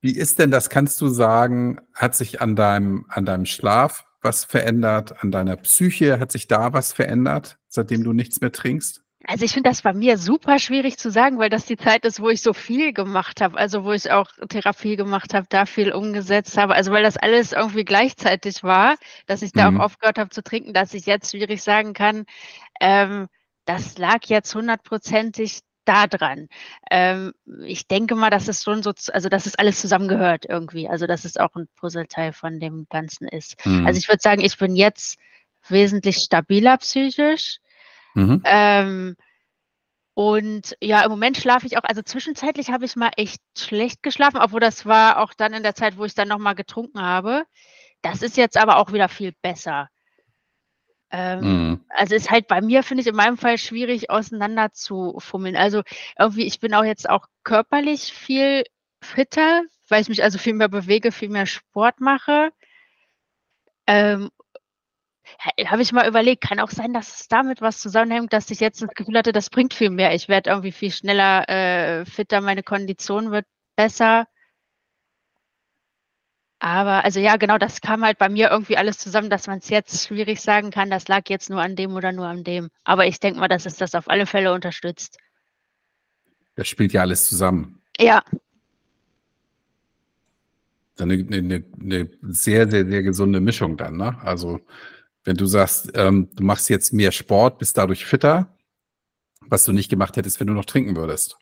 wie ist denn das, kannst du sagen, hat sich an deinem, an deinem Schlaf was verändert, an deiner Psyche, hat sich da was verändert, seitdem du nichts mehr trinkst? Also ich finde das bei mir super schwierig zu sagen, weil das die Zeit ist, wo ich so viel gemacht habe, also wo ich auch Therapie gemacht habe, da viel umgesetzt habe, also weil das alles irgendwie gleichzeitig war, dass ich da mhm. auch aufgehört habe zu trinken, dass ich jetzt schwierig sagen kann, ähm, das lag jetzt hundertprozentig da dran. Ähm, ich denke mal, dass es schon so, also dass es alles zusammengehört irgendwie. Also dass es auch ein Puzzleteil von dem Ganzen ist. Mhm. Also ich würde sagen, ich bin jetzt wesentlich stabiler psychisch. Mhm. Ähm, und ja, im Moment schlafe ich auch, also zwischenzeitlich habe ich mal echt schlecht geschlafen, obwohl das war auch dann in der Zeit, wo ich dann nochmal getrunken habe. Das ist jetzt aber auch wieder viel besser. Ähm, mhm. Also ist halt bei mir, finde ich, in meinem Fall schwierig auseinander zu fummeln. Also irgendwie, ich bin auch jetzt auch körperlich viel fitter, weil ich mich also viel mehr bewege, viel mehr Sport mache. Ähm, habe ich mal überlegt, kann auch sein, dass es damit was zusammenhängt, dass ich jetzt das Gefühl hatte, das bringt viel mehr. Ich werde irgendwie viel schneller äh, fitter, meine Kondition wird besser. Aber also ja, genau, das kam halt bei mir irgendwie alles zusammen, dass man es jetzt schwierig sagen kann, das lag jetzt nur an dem oder nur an dem. Aber ich denke mal, dass es das auf alle Fälle unterstützt. Das spielt ja alles zusammen. Ja. Eine, eine, eine sehr, sehr, sehr gesunde Mischung dann, ne? Also, wenn du sagst, ähm, du machst jetzt mehr Sport, bist dadurch fitter, Was du nicht gemacht hättest, wenn du noch trinken würdest.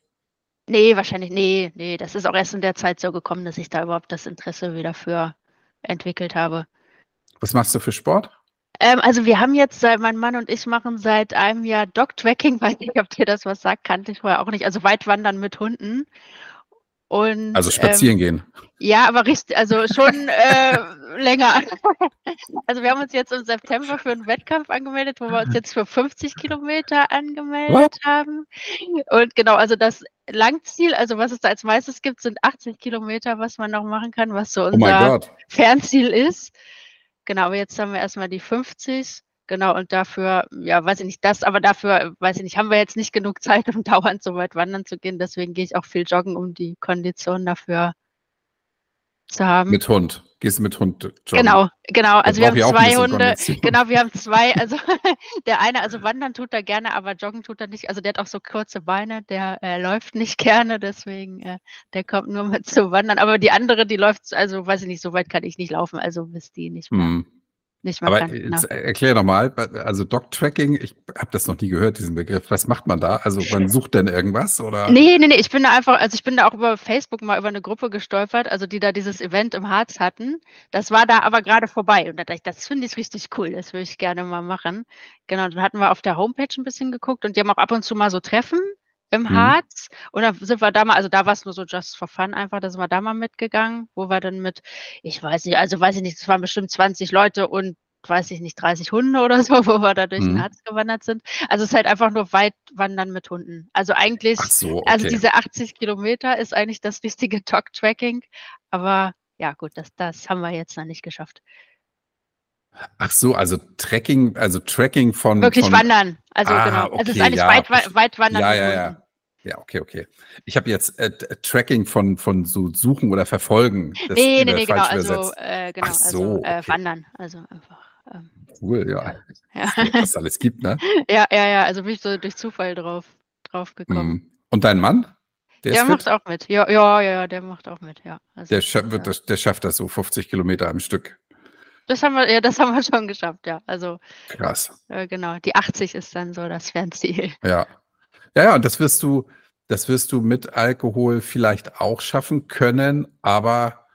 Nee, wahrscheinlich ne, ne, das ist auch erst in der Zeit so gekommen, dass ich da überhaupt das Interesse wieder für entwickelt habe. Was machst du für Sport? Ähm, also wir haben jetzt seit mein Mann und ich machen seit einem Jahr Dog-Tracking, [laughs] weiß nicht, ob dir das was sagt, kannte ich vorher auch nicht. Also Weitwandern mit Hunden. Und, also spazieren ähm, gehen. Ja, aber richtig, also schon äh, [laughs] länger. Also wir haben uns jetzt im September für einen Wettkampf angemeldet, wo wir uns jetzt für 50 Kilometer angemeldet What? haben. Und genau, also das Langziel, also was es da als meistes gibt, sind 80 Kilometer, was man noch machen kann, was so oh unser oh Fernziel ist. Genau, aber jetzt haben wir erstmal die 50. Genau, und dafür, ja, weiß ich nicht, das, aber dafür, weiß ich nicht, haben wir jetzt nicht genug Zeit, um [laughs] dauernd so weit wandern zu gehen. Deswegen gehe ich auch viel joggen, um die Kondition dafür zu haben. Mit Hund. Gehst du mit Hund joggen? Genau, genau. Also wir haben zwei Hunde. Genau, wir haben [laughs] zwei. Also [laughs] der eine, also wandern tut er gerne, aber joggen tut er nicht. Also der hat auch so kurze Beine, der äh, läuft nicht gerne, deswegen äh, der kommt nur mit zu wandern. Aber die andere, die läuft, also weiß ich nicht, so weit kann ich nicht laufen, also bis die nicht mehr. Hm nicht mehr Aber. Jetzt genau. erklär doch mal, also Dog-Tracking, ich habe das noch nie gehört, diesen Begriff. Was macht man da? Also man sucht denn irgendwas oder? Nee, nee, nee, ich bin da einfach, also ich bin da auch über Facebook mal über eine Gruppe gestolpert, also die da dieses Event im Harz hatten. Das war da aber gerade vorbei und da dachte ich, das finde ich richtig cool, das würde ich gerne mal machen. Genau, dann hatten wir auf der Homepage ein bisschen geguckt und die haben auch ab und zu mal so Treffen im mhm. Harz. Und dann sind wir da mal, also da war es nur so just for fun einfach, da sind wir da mal mitgegangen, wo wir dann mit, ich weiß nicht, also weiß ich nicht, es waren bestimmt 20 Leute und weiß ich nicht, 30 Hunde oder so, wo wir da durch mhm. den Harz gewandert sind. Also es ist halt einfach nur weit wandern mit Hunden. Also eigentlich, so, also okay. also diese 80 Kilometer ist eigentlich das wichtige [laughs] Dog-Tracking. Aber ja, gut, das, das haben wir jetzt noch nicht geschafft. Ach so, also Tracking, also Tracking von. Wirklich von, wandern. Also ah, genau. Okay, also es ist eigentlich ja, weit, weit wandern. Ja, ja, ja. Ja, okay, okay. Ich habe jetzt äh, Tracking von, von so Suchen oder Verfolgen. Das nee, nee, nee, genau. Also, äh, genau. Ach so, also äh, okay. wandern. Also einfach. Ähm, cool, ja. ja. [laughs] Was es alles gibt, ne? ja, ja, ja. Also bin ich so durch Zufall drauf, drauf gekommen. Mhm. Und dein Mann? Der, der macht auch mit. Ja, ja, ja, der macht auch mit, ja. Also, der, scha ja. Das, der schafft das so 50 Kilometer am Stück. Das haben wir, ja, das haben wir [laughs] schon geschafft, ja. Also krass. Äh, genau, die 80 ist dann so das Fernziel. Ja. Ja, ja, und das wirst du, das wirst du mit Alkohol vielleicht auch schaffen können, aber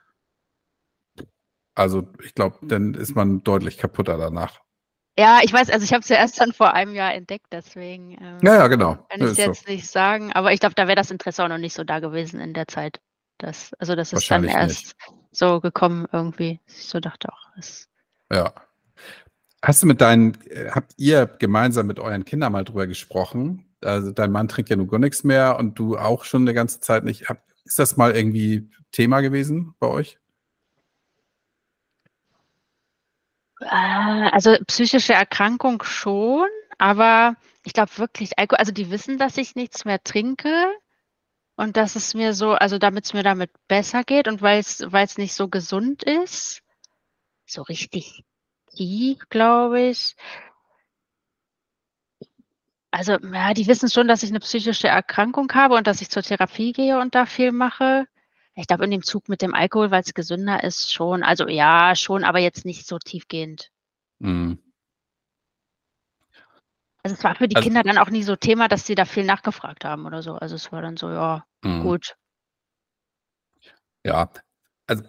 also ich glaube, dann ist man deutlich kaputter danach. Ja, ich weiß, also ich habe es ja erst dann vor einem Jahr entdeckt, deswegen ähm, ja, ja, genau. kann ich es jetzt so. nicht sagen. Aber ich glaube, da wäre das Interesse auch noch nicht so da gewesen in der Zeit. Das, also das ist dann erst nicht. so gekommen irgendwie. Ich so dachte auch. Es ja. Hast du mit deinen, äh, habt ihr gemeinsam mit euren Kindern mal drüber gesprochen? Also dein Mann trinkt ja nun gar nichts mehr und du auch schon eine ganze Zeit nicht. Ist das mal irgendwie Thema gewesen bei euch? Äh, also psychische Erkrankung schon, aber ich glaube wirklich, Alkohol, also die wissen, dass ich nichts mehr trinke und dass es mir so, also damit es mir damit besser geht und weil es nicht so gesund ist, so richtig tief, glaube ich. Also, ja, die wissen schon, dass ich eine psychische Erkrankung habe und dass ich zur Therapie gehe und da viel mache. Ich glaube, in dem Zug mit dem Alkohol, weil es gesünder ist, schon. Also ja, schon, aber jetzt nicht so tiefgehend. Mhm. Also es war für die also, Kinder dann auch nie so Thema, dass sie da viel nachgefragt haben oder so. Also es war dann so, ja, mhm. gut. Ja, also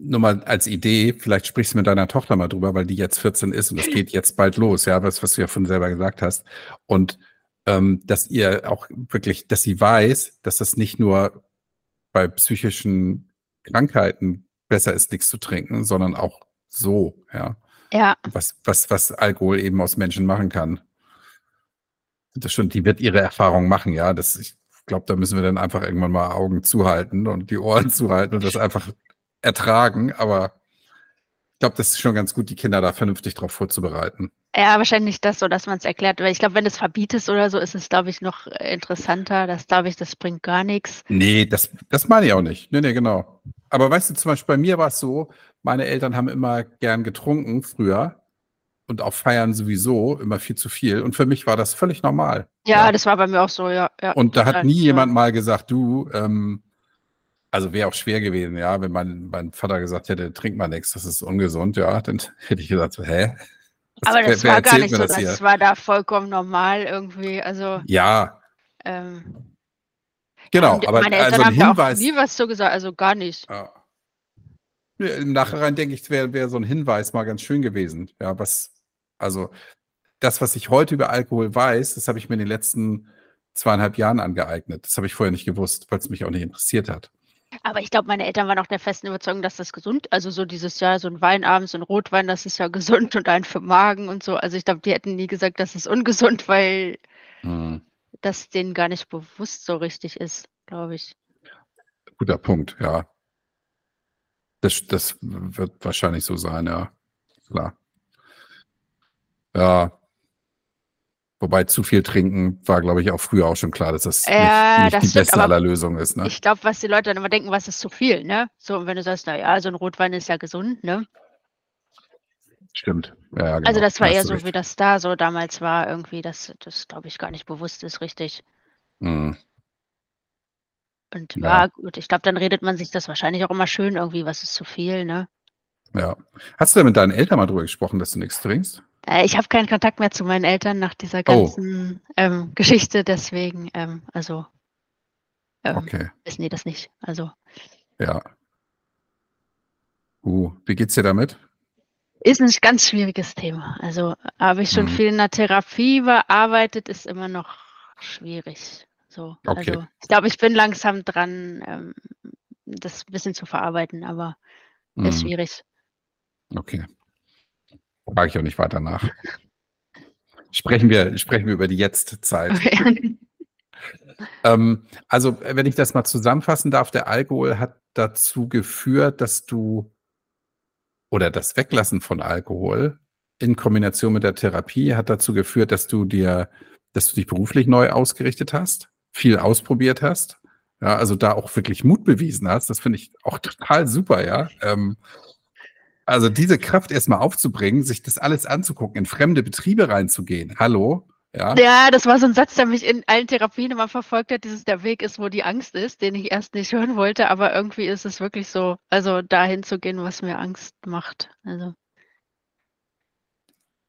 nur mal als Idee, vielleicht sprichst du mit deiner Tochter mal drüber, weil die jetzt 14 ist und es geht jetzt bald los, ja, was, was du ja von selber gesagt hast. Und ähm, dass ihr auch wirklich, dass sie weiß, dass das nicht nur bei psychischen Krankheiten besser ist, nichts zu trinken, sondern auch so, ja. Ja. Was, was, was Alkohol eben aus Menschen machen kann. Das schon, die wird ihre Erfahrung machen, ja. Das, ich glaube, da müssen wir dann einfach irgendwann mal Augen zuhalten und die Ohren zuhalten und das einfach ertragen. Aber ich glaube, das ist schon ganz gut, die Kinder da vernünftig drauf vorzubereiten. Ja, wahrscheinlich das so, dass man es erklärt. Weil ich glaube, wenn du es verbietest oder so, ist es, glaube ich, noch interessanter. Das glaube ich, das bringt gar nichts. Nee, das, das meine ich auch nicht. Nee, nee, genau. Aber weißt du, zum Beispiel bei mir war es so, meine Eltern haben immer gern getrunken früher und auf Feiern sowieso immer viel zu viel. Und für mich war das völlig normal. Ja, ja. das war bei mir auch so, ja. ja und da hat nie ja. jemand mal gesagt, du, ähm, also wäre auch schwer gewesen, ja, wenn mein, mein Vater gesagt hätte, trink mal nichts, das ist ungesund, ja, dann [laughs] hätte ich gesagt, so, hä? Aber das wer war gar nicht so, das das war da vollkommen normal irgendwie. Also, Ja, ähm, genau. Aber meine Eltern also ein haben da auch Hinweis. nie was so gesagt, also gar nicht. Ja, Im Nachhinein denke ich, wäre wär so ein Hinweis mal ganz schön gewesen. Ja, was, also das, was ich heute über Alkohol weiß, das habe ich mir in den letzten zweieinhalb Jahren angeeignet. Das habe ich vorher nicht gewusst, weil es mich auch nicht interessiert hat. Aber ich glaube, meine Eltern waren auch der festen Überzeugung, dass das gesund, also so dieses Jahr, so ein Weinabend, so ein Rotwein, das ist ja [laughs] gesund und ein für Magen und so. Also ich glaube, die hätten nie gesagt, das ist ungesund, weil Hm, das denen gar nicht bewusst so richtig ist, glaube ich. guter Punkt, ja. Das, das wird wahrscheinlich so sein, ja. Klar. Ja. Wobei zu viel trinken war, glaube ich, auch früher auch schon klar, dass das Ja, nicht, nicht das die stimmt, beste aller Lösungen ist. Ne? Ich glaube, was die Leute dann immer denken, was ist zu viel, ne? So, und wenn du sagst, na ja, so ein Rotwein ist ja gesund, ne? Stimmt. Ja, genau. Also das war Da eher so, recht. wie das da so damals war, irgendwie, dass das, glaube ich, gar nicht bewusst ist, richtig. Hm. Und Ja. ja, gut, ich glaube, dann redet man sich das wahrscheinlich auch immer schön irgendwie, was ist zu viel, ne? Ja. Hast du denn mit deinen Eltern mal drüber gesprochen, dass du nichts trinkst? Äh, ich habe keinen Kontakt mehr zu meinen Eltern nach dieser Oh. ganzen ähm, Geschichte, deswegen, ähm, also ähm, Okay, wissen die das nicht. Also ja. Uh, wie geht's dir damit? ist ein ganz schwieriges Thema. Also habe ich schon Mhm. viel in der Therapie bearbeitet, ist immer noch schwierig. So, Okay. also ich glaube, ich bin langsam dran, ähm, das ein bisschen zu verarbeiten, aber ist Hm, schwierig. Okay. Frage ich auch nicht weiter nach. Sprechen wir, sprechen wir über die Jetztzeit. [laughs] Ähm, also, wenn ich das mal zusammenfassen darf, der Alkohol hat dazu geführt, dass du oder das Weglassen von Alkohol in Kombination mit der Therapie hat dazu geführt, dass du dir, dass du dich beruflich neu ausgerichtet hast, viel ausprobiert hast, ja, also da auch wirklich Mut bewiesen hast. Das finde ich auch total super, ja. Ähm, also diese Kraft erstmal aufzubringen, sich das alles anzugucken, in fremde Betriebe reinzugehen. Hallo, ja. Ja, das war so ein Satz, der mich in allen Therapien immer verfolgt hat, dieses der Weg ist, wo die Angst ist, den ich erst nicht [laughs] hören wollte, aber irgendwie ist es wirklich so, also dahin zu gehen, was mir Angst macht. Also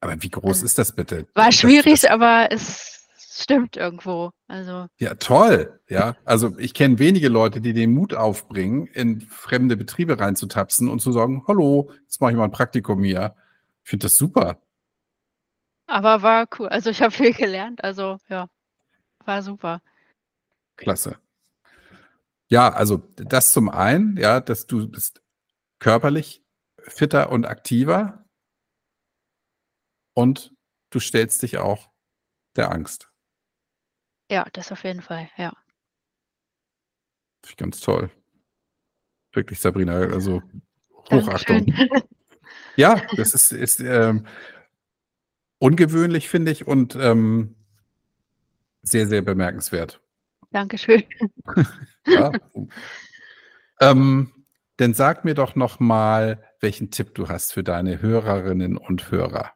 Aber wie groß ist das bitte? war Das- schwierig, Das, aber es stimmt irgendwo. Also ja, toll. Ja, also ich kenne wenige Leute, die den Mut aufbringen, in fremde Betriebe reinzutapsen und zu sagen, hallo, jetzt mache ich mal ein Praktikum hier. Ich finde das super. Aber war cool. Also ich habe viel gelernt. Also ja, war super. Klasse. Ja, also das zum einen, ja, dass du bist körperlich fitter und aktiver und du stellst dich auch der Angst. Ja, das auf jeden Fall. Ja. Finde ich ganz toll. Wirklich, Sabrina, also Hochachtung. Dankeschön. [laughs] Ja, das ist, ist ähm, ungewöhnlich, finde ich, und ähm, sehr, sehr bemerkenswert. Dankeschön. [laughs] Ja. ähm, dann sag mir doch noch mal, welchen Tipp du hast für deine Hörerinnen und Hörer.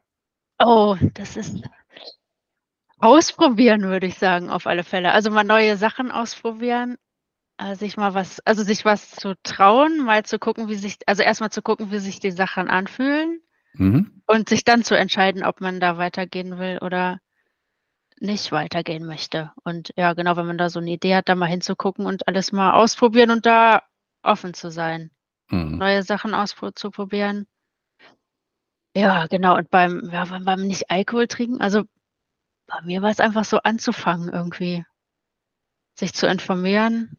Oh, das ist ausprobieren, würde ich sagen, auf alle Fälle. Also mal neue Sachen ausprobieren, äh, sich mal was, also sich was zu trauen, mal zu gucken, wie sich, also erstmal zu gucken, wie sich die Sachen anfühlen Mhm. und sich dann zu entscheiden, ob man da weitergehen will oder nicht weitergehen möchte. Und ja, genau, wenn man da so eine Idee hat, da mal hinzugucken und alles mal ausprobieren und da offen zu sein, Mhm. neue Sachen auszuprobieren. Ja, genau. Und beim, ja, beim, beim nicht Alkohol trinken, also bei mir war es einfach so anzufangen irgendwie. Sich zu informieren.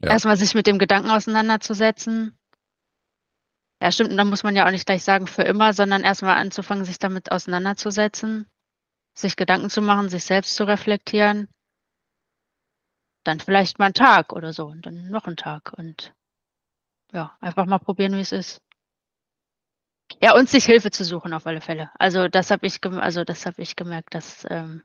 Ja. Erstmal sich mit dem Gedanken auseinanderzusetzen. Ja, stimmt. Und dann muss man ja auch nicht gleich sagen für immer, sondern erstmal anzufangen, sich damit auseinanderzusetzen, sich Gedanken zu machen, sich selbst zu reflektieren. Dann vielleicht mal einen Tag oder so und dann noch einen Tag und ja, einfach mal probieren, wie es ist. Ja, und sich Hilfe zu suchen auf alle Fälle. Also das habe ich, also das habe ich gemerkt, dass ähm,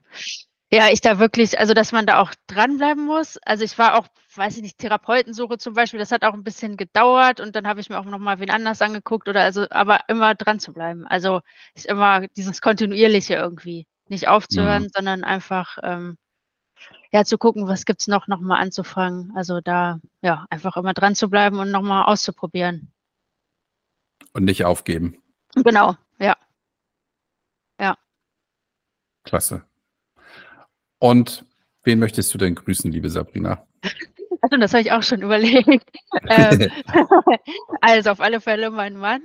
ja ich da wirklich, also dass man da auch dranbleiben muss. Also ich war auch, weiß ich nicht, Therapeutensuche zum Beispiel, das hat auch ein bisschen gedauert und dann habe ich mir auch noch mal wen anders angeguckt oder also, aber immer dran zu bleiben. Also ist immer dieses kontinuierliche irgendwie, nicht aufzuhören, sondern einfach ähm, ja zu gucken, was gibt's noch, noch mal anzufangen. Also da ja einfach immer dran zu bleiben und noch mal auszuprobieren. Und nicht aufgeben. Genau, Ja. Ja. Klasse. Und wen möchtest du denn grüßen, liebe Sabrina? Also, das habe ich auch schon überlegt. [laughs] ähm, [laughs] also auf alle Fälle mein Mann,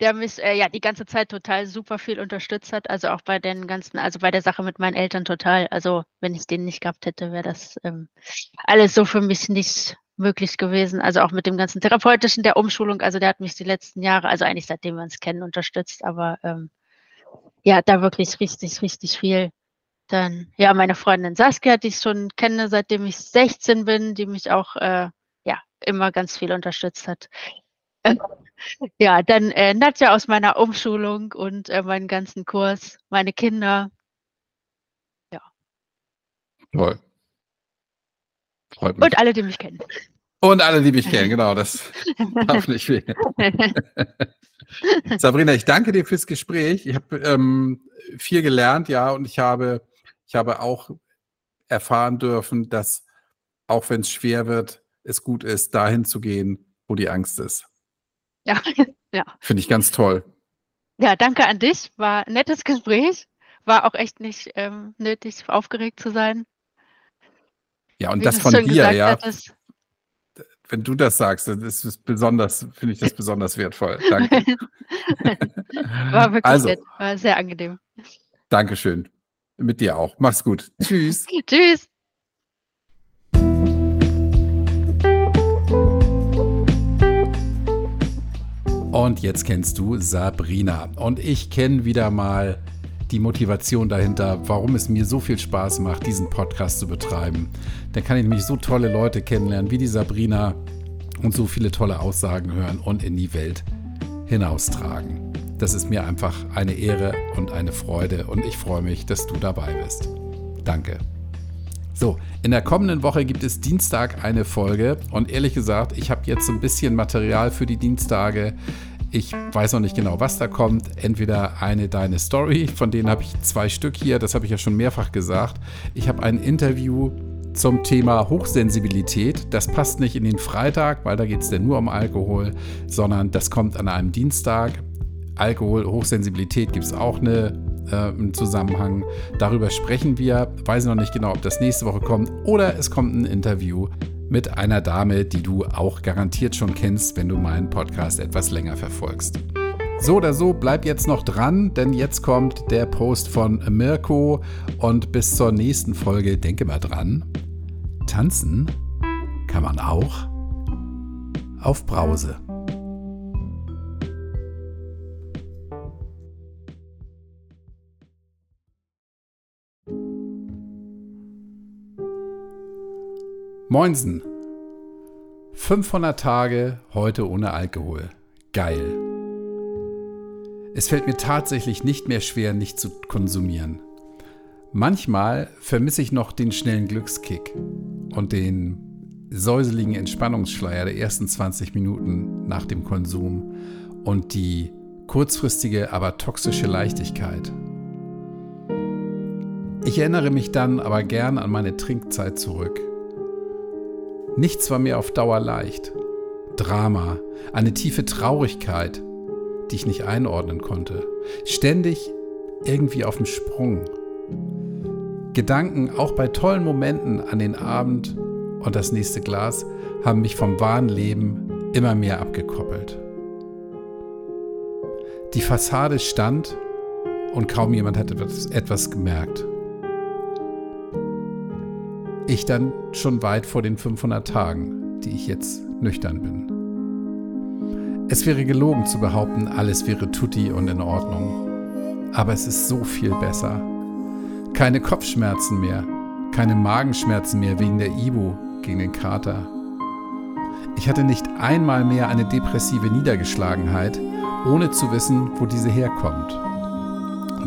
der mich äh, ja die ganze Zeit total super viel unterstützt hat. Also auch bei den ganzen, also bei der Sache mit meinen Eltern total. Also wenn ich den nicht gehabt hätte, wäre das ähm, alles so für mich nicht möglich gewesen. Also auch mit dem ganzen therapeutischen, der Umschulung. Also der hat mich die letzten Jahre, also eigentlich seitdem wir uns kennen, unterstützt. Aber ähm, ja, da wirklich richtig, richtig viel. Dann, ja, meine Freundin Saskia, die ich schon kenne, seitdem ich 16 bin, die mich auch, äh, ja, immer ganz viel unterstützt hat. Äh, [laughs] ja, dann äh, Nadja aus meiner Umschulung und äh, meinen ganzen Kurs, meine Kinder. Ja. Toll. Freut mich. Und alle, die mich kennen. Und alle, die mich kennen, genau, das [laughs] darf nicht fehlen. [laughs] Sabrina, ich danke dir fürs Gespräch. Ich habe ähm, viel gelernt, ja, und ich habe, ich habe auch erfahren dürfen, dass auch wenn es schwer wird, es gut ist, dahin zu gehen, wo die Angst ist. Ja, [laughs] ja. Finde ich ganz toll. Ja, danke an dich. War ein nettes Gespräch. War auch echt nicht ähm, nötig, aufgeregt zu sein. Ja, und Wie das von dir, ja. Hattest. Wenn du das sagst, dann ist es besonders, finde ich das besonders wertvoll. Danke. [laughs] war wirklich also, nett. War sehr angenehm. Dankeschön. Mit dir auch. Mach's gut. Tschüss. [laughs] Tschüss. Und jetzt kennst du Sabrina. Und ich kenne wieder mal die Motivation dahinter, warum es mir so viel Spaß macht, diesen Podcast zu betreiben. Dann kann ich nämlich so tolle Leute kennenlernen wie die Sabrina und so viele tolle Aussagen hören und in die Welt hinaustragen. Das ist mir einfach eine Ehre und eine Freude und ich freue mich, dass du dabei bist. Danke. So, in der kommenden Woche gibt es Dienstag eine Folge und ehrlich gesagt, ich habe jetzt so ein bisschen Material für die Dienstage. Ich weiß noch nicht genau, was da kommt. Entweder eine deine Story, von denen habe ich zwei Stück hier, das habe ich ja schon mehrfach gesagt. Ich habe ein Interview zum Thema Hochsensibilität. Das passt nicht in den Freitag, weil da geht es denn nur um Alkohol, sondern das kommt an einem Dienstag. Alkohol, Hochsensibilität gibt es auch eine, äh, einen Zusammenhang. Darüber sprechen wir. Weiß noch nicht genau, ob das nächste Woche kommt oder es kommt ein Interview mit einer Dame, die du auch garantiert schon kennst, wenn du meinen Podcast etwas länger verfolgst. So oder so, bleib jetzt noch dran, denn jetzt kommt der Post von Mirko und bis zur nächsten Folge denke mal dran. Tanzen kann man auch auf Brause. Moinsen. 500 Tage heute ohne Alkohol. Geil. Es fällt mir tatsächlich nicht mehr schwer, nicht zu konsumieren. Manchmal vermisse ich noch den schnellen Glückskick und den säuseligen Entspannungsschleier der ersten 20 Minuten nach dem Konsum und die kurzfristige, aber toxische Leichtigkeit. Ich erinnere mich dann aber gern an meine Trinkzeit zurück Nichts war mir auf Dauer leicht. Drama, eine tiefe Traurigkeit, die ich nicht einordnen konnte. Ständig irgendwie auf dem Sprung. Gedanken, auch bei tollen Momenten an den Abend und das nächste Glas, haben mich vom wahren Leben immer mehr abgekoppelt. Die Fassade stand und kaum jemand hat etwas, gemerkt. Ich dann schon weit vor den 500 Tagen, die ich jetzt nüchtern bin. Es wäre gelogen zu behaupten, alles wäre tutti und in Ordnung. Aber es ist so viel besser. Keine Kopfschmerzen mehr, keine Magenschmerzen mehr wegen der Ibu gegen den Kater. Ich hatte nicht einmal mehr eine depressive Niedergeschlagenheit, ohne zu wissen, wo diese herkommt.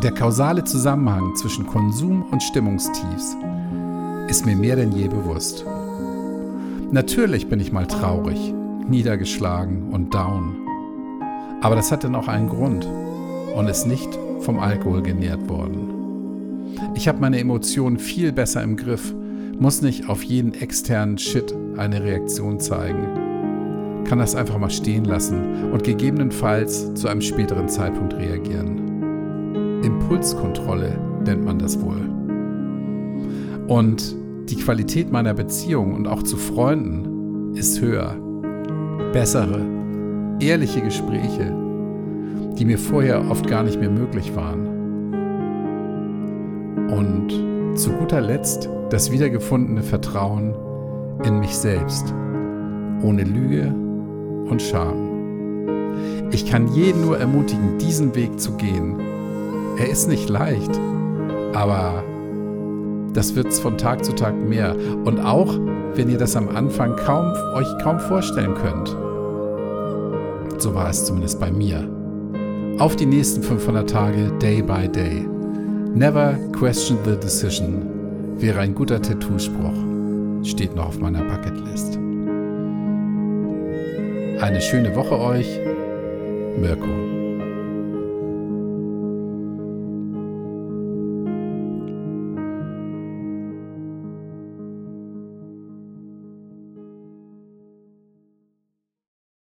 Der kausale Zusammenhang zwischen Konsum und Stimmungstiefs ist mir mehr denn je bewusst. Natürlich bin ich mal traurig, niedergeschlagen und down. Aber das hat dann auch einen Grund und ist nicht vom Alkohol genährt worden. Ich habe meine Emotionen viel besser im Griff, muss nicht auf jeden externen Shit eine Reaktion zeigen. Kann das einfach mal stehen lassen und gegebenenfalls zu einem späteren Zeitpunkt reagieren. Impulskontrolle nennt man das wohl. Und die Qualität meiner Beziehung und auch zu Freunden ist höher. Bessere, ehrliche Gespräche, die mir vorher oft gar nicht mehr möglich waren. Und zu guter Letzt das wiedergefundene Vertrauen in mich selbst, ohne Lüge und Scham. Ich kann jeden nur ermutigen, diesen Weg zu gehen. Er ist nicht leicht, aber das wird es von Tag zu Tag mehr. Und auch, wenn ihr das am Anfang kaum, euch kaum vorstellen könnt. So war es zumindest bei mir. Auf die nächsten 500 Tage, day by day. Never question the decision wäre ein guter Tattoo-Spruch. Steht noch auf meiner Bucketlist. Eine schöne Woche euch. Mirko.